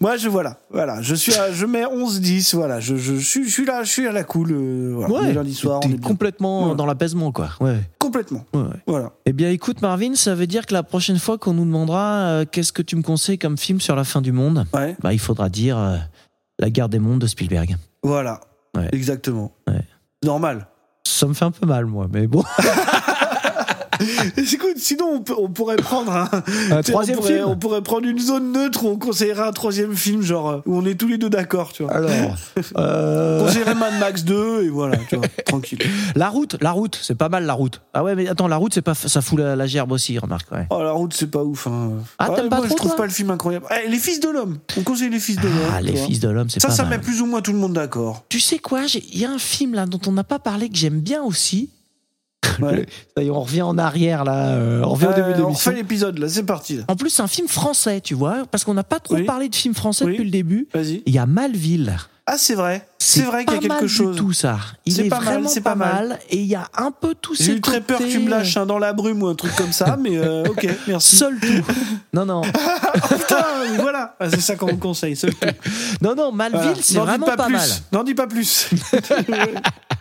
Moi, je, voilà. Voilà. Je suis à, je mets 11, 10, voilà. Je, je, je suis, je suis là, je suis à la cool, euh, voilà.
Ouais.
Le lundi soir, on est
complètement dans l'apaisement, quoi. Ouais.
Complètement.
ouais, ouais.
Voilà.
Eh bien, écoute, Marvin, ça veut dire que la prochaine fois qu'on nous demandera euh, qu'est-ce que tu me conseilles comme film sur la fin du monde,
Ouais.
bah, il faudra dire euh, La guerre des mondes de Spielberg.
Voilà. Exactement. Normal.
Ça me fait un peu mal, moi, mais bon. <laughs> <laughs>
Écoute, sinon on, peut- on pourrait prendre un,
troisième
on pourrait,
film
on pourrait prendre une zone neutre où on conseillerait un troisième film, genre euh, où on est tous les deux d'accord, tu vois.
Alors, <laughs>
On
euh,
conseillerait Mad Max 2 et voilà, tu vois, <laughs> tranquille.
la route, la route, c'est pas mal la route. Ah ouais, mais attends, la route, c'est pas, ça fout la, la gerbe aussi, remarque. Ouais.
Oh la route c'est pas ouf. Hein.
Ah,
Ouais,
t'aimes pas
moi,
trop,
Je trouve pas le film incroyable. Eh, les fils de l'homme. On conseille les fils de l'homme.
Ah, les
vois.
fils de l'homme, c'est
Ça,
pas
ça
mal.
met plus ou moins tout le monde d'accord.
Tu sais quoi Il y a un film là dont on n'a pas parlé que j'aime bien aussi.
Ouais.
Ça y est, on revient en arrière là, euh, on revient au début de
Euh, on refait l'épisode là, c'est parti. Là.
En plus, c'est un film français, tu vois, parce qu'on n'a pas trop
Oui.
parlé de films français
Oui.
depuis le début.
Vas-y.
Il y a Malville.
Ah c'est vrai. C'est vrai qu'il y a
mal
quelque chose.
tout ça. Il
C'est
est
pas mal,
vraiment
c'est
pas,
mal.
mal. Et il y a un peu tout
J'ai eu très peur que tu me lâches hein, dans la brume ou un truc comme ça, mais euh, ok, <laughs> merci.
Seul tout. non, non. <laughs>
Putain, mais voilà, Ah, c'est ça qu'on me conseille. seul tout.
Non, non, Malville,
Voilà.
c'est vraiment
pas,
pas,
plus.
mal.
N'en dis pas plus. <laughs>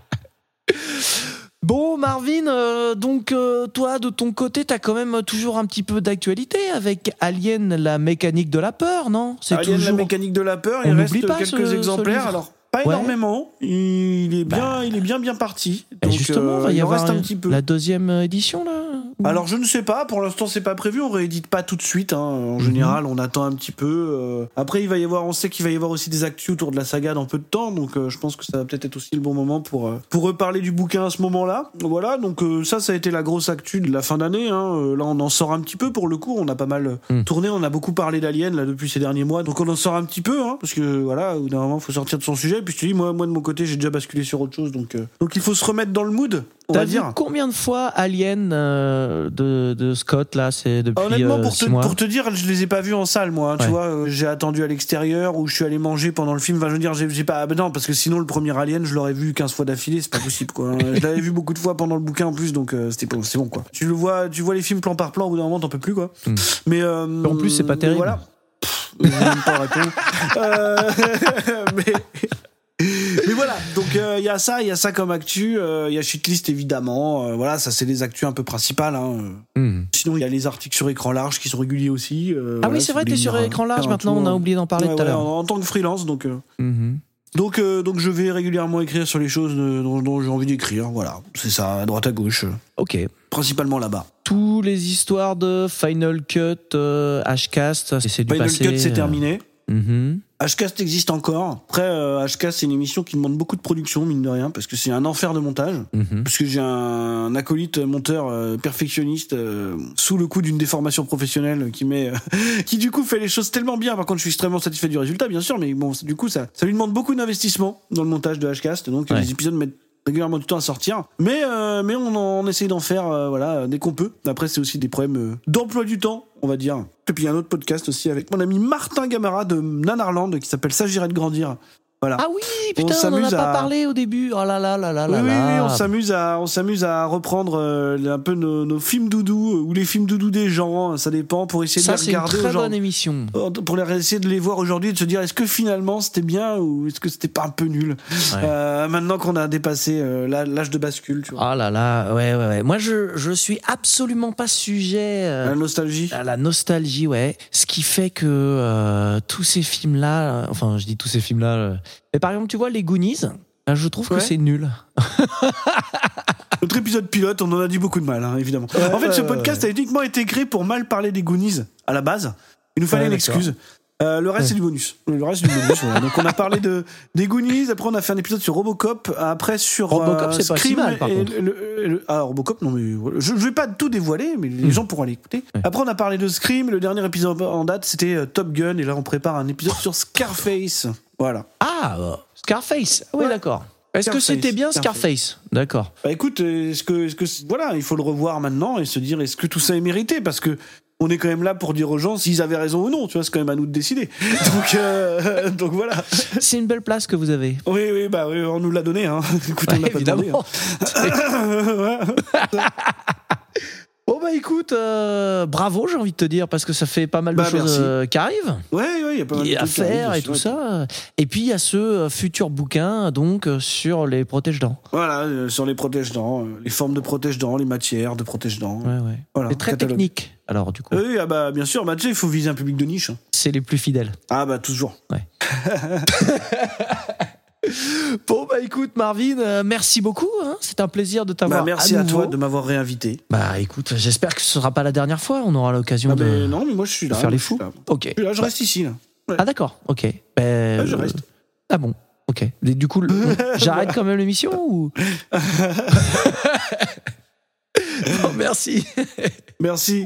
Bon, Marvin, euh, donc euh, toi, de ton côté, t'as quand même toujours un petit peu d'actualité avec Alien, la mécanique de la peur, non? C'est
Alien,
toujours.
la mécanique de la peur,
On
il reste
pas
quelques
ce-
exemplaires. Alors, pas
Ouais.
énormément. Il est bien,
Bah.
il est bien, bien parti.
Et
Donc,
justement,
euh,
va y
il
avoir
reste un petit peu.
la deuxième édition là.
Alors je ne sais pas, pour l'instant c'est pas prévu, on réédite pas tout de suite. hein. En
Mhm.
général, on attend un petit peu. euh. Après, il va y avoir, on sait qu'il va y avoir aussi des actus autour de la saga dans peu de temps, donc euh, je pense que ça va peut-être être aussi le bon moment pour euh, pour reparler du bouquin à ce moment-là. Voilà, donc ça, ça a été la grosse actu de la fin d'année. Hein. Là, on en sort un petit peu pour le coup. On a pas mal
Mhm.
tourné, on a beaucoup parlé d'Alien là depuis ces derniers mois, donc on en sort un petit peu, hein, parce que voilà, d'un moment, faut sortir de son sujet. Et puis je te dis, moi, moi de mon côté, j'ai déjà basculé sur autre chose, donc euh, donc il faut se remettre dans le mood. on
T'as
va
vu combien de fois Alien euh, de, de Scott là C'est depuis
Honnêtement,
euh,
pour,
six
te,
mois.
pour te dire, je les ai pas vus en salle, moi. hein,
Ouais.
Tu vois, j'ai attendu à l'extérieur ou je suis allé manger pendant le film. Enfin, je veux dire, j'ai j'ai pas. ben non, parce que sinon, le premier Alien, je l'aurais vu 15 fois d'affilée, c'est pas possible, quoi. <laughs> je l'avais vu beaucoup de fois pendant le bouquin en plus, donc c'était bon, c'est bon, quoi. Tu le vois, tu vois les films plan par plan, au bout d'un moment, t'en peux plus, quoi.
Hmm.
Mais
En plus, c'est pas terrible.
Voilà. Pff, même pas. <laughs> Euh, <laughs> mais. Voilà, donc il y a ça, il y a ça comme actu, il y a Shitlist évidemment, euh, voilà, ça c'est les actus un peu principales. Hein.
Hmm.
Sinon, il y a les articles sur écran large qui sont réguliers aussi. euh,
Ah
voilà,
oui, c'est vrai, t'es sur écran
euh,
large maintenant, on a oublié d'en parler
Ouais,
tout à
ouais,
l'heure.
En, en tant que freelance, donc euh,
Mhm.
donc euh, donc je vais régulièrement écrire sur les choses de- dont, dont j'ai envie d'écrire. Voilà, c'est ça, à droite à gauche, euh,
Ok.
principalement là-bas.
Tous les histoires de Final Cut, euh, Hcast, c'est du
Final
passé.
Cut, c'est
euh,
Hcast existe encore. Après, euh, Hcast, c'est une émission qui demande beaucoup de production, mine de rien, parce que c'est un enfer de montage.
Mhm.
Parce que j'ai un acolyte monteur euh, perfectionniste euh, sous le coup d'une déformation professionnelle qui met, euh, <laughs> qui du coup fait les choses tellement bien. Par contre, je suis extrêmement satisfait du résultat, bien sûr, mais bon, du coup, ça, ça lui demande beaucoup d'investissement dans le montage de Hcast. Donc,
Ouais.
les épisodes mettent régulièrement du temps à sortir. Mais, euh, mais on, on essaye d'en faire, euh, voilà, dès qu'on peut. Après, c'est aussi des problèmes euh, d'emploi du temps, on va dire. Et puis, il y a un autre podcast aussi avec mon ami Martin Gamara de Nanarland qui s'appelle S'agirait de grandir. Voilà.
Ah oui, putain, on, en a pas
à-
parlé au début. Oh là là là là
Oui,
là
oui, oui, on s'amuse à, on s'amuse à reprendre euh, un peu nos, nos films doudous euh, ou les films doudous des gens, hein, ça dépend, pour essayer
Ça,
de les
c'est une
regarder
très
aujourd'hui.
bonne émission.
Pour les essayer de les voir aujourd'hui et de se dire est-ce que finalement c'était bien ou est-ce que c'était pas un peu nul? Euh, Maintenant qu'on a dépassé euh, l'âge de bascule, tu vois.
Oh là là, ouais, ouais, ouais. Moi, je, je suis absolument pas sujet euh,
La nostalgie.
à la nostalgie, ouais. Ce qui fait que tous ces films-là, enfin, je dis tous ces films-là, mais par exemple, tu vois, les Goonies, euh, je trouve
Ouais.
que c'est nul. <laughs>
Notre épisode pilote, on en a dit beaucoup de mal, hein, évidemment. en fait, ce podcast a uniquement été créé pour mal parler des Goonies à la base. Il nous fallait
Ouais,
une excuse. Euh, le reste, c'est du bonus. Le reste, c'est du bonus. voilà. Donc, on a parlé de, des Goonies. Après, on a fait un épisode sur Robocop. Après, sur
Robocop,
euh,
c'est pas si mal, par
et
contre.
le- le- le- ah, Robocop, non, mais je, je vais pas tout dévoiler, mais les gens pourront aller écouter. Après, on a parlé de Scream. Le dernier épisode en date, c'était euh, Top Gun. Et là, on prépare un épisode sur Scarface. Voilà.
Ah, Scarface. Oui,
Ouais.
d'accord. Est-ce que c'était bien
Scarface.
Scarface? D'accord.
Bah écoute, est-ce que, est-ce que, voilà, il faut le revoir maintenant et se dire est-ce que tout ça est mérité? Parce que on est quand même là pour dire aux gens s'ils avaient raison ou non. Tu vois, c'est quand même à nous de décider. <laughs> Donc, euh, <laughs> donc voilà.
C'est une belle place que vous avez.
Oui, oui, bah oui, on nous l'a donné. Hein. <laughs> Écoute, on
Ouais,
l'a pas hein.
Bon bah écoute, euh, bravo j'ai envie de te dire parce que ça fait pas mal de
Bah,
choses euh, qui arrivent
Ouais, ouais, il y a pas mal de
et à faire et tout
ouais.
ça. Et puis il y a ce euh, futur bouquin donc sur les protège-dents.
Voilà, euh, sur les protège-dents, les formes de protège-dents, les matières de protège-dents.
Ouais ouais.
Voilà,
C'est très
catalogue.
technique. Alors du coup,
Oui, ah bah bien sûr, bah tu sais, il faut viser un public de niche. hein.
c'est les plus fidèles.
Ah bah toujours. <laughs>
Bon bah écoute Marvin, euh, merci beaucoup. Hein. C'est un plaisir de t'avoir.
Bah, merci à, toi de m'avoir réinvité.
Bah écoute, j'espère que ce sera pas la dernière fois. On aura l'occasion
Ah,
de,
mais non, mais moi je suis
de
là.
faire les fous. Ok.
Je suis là, je reste ici là.
Ah d'accord. Ok. Ben,
Ouais, je
euh,
reste.
Ah bon. Ok. Et du coup, <laughs> j'arrête quand même l'émission ou? <laughs> <laughs> Merci.
Merci.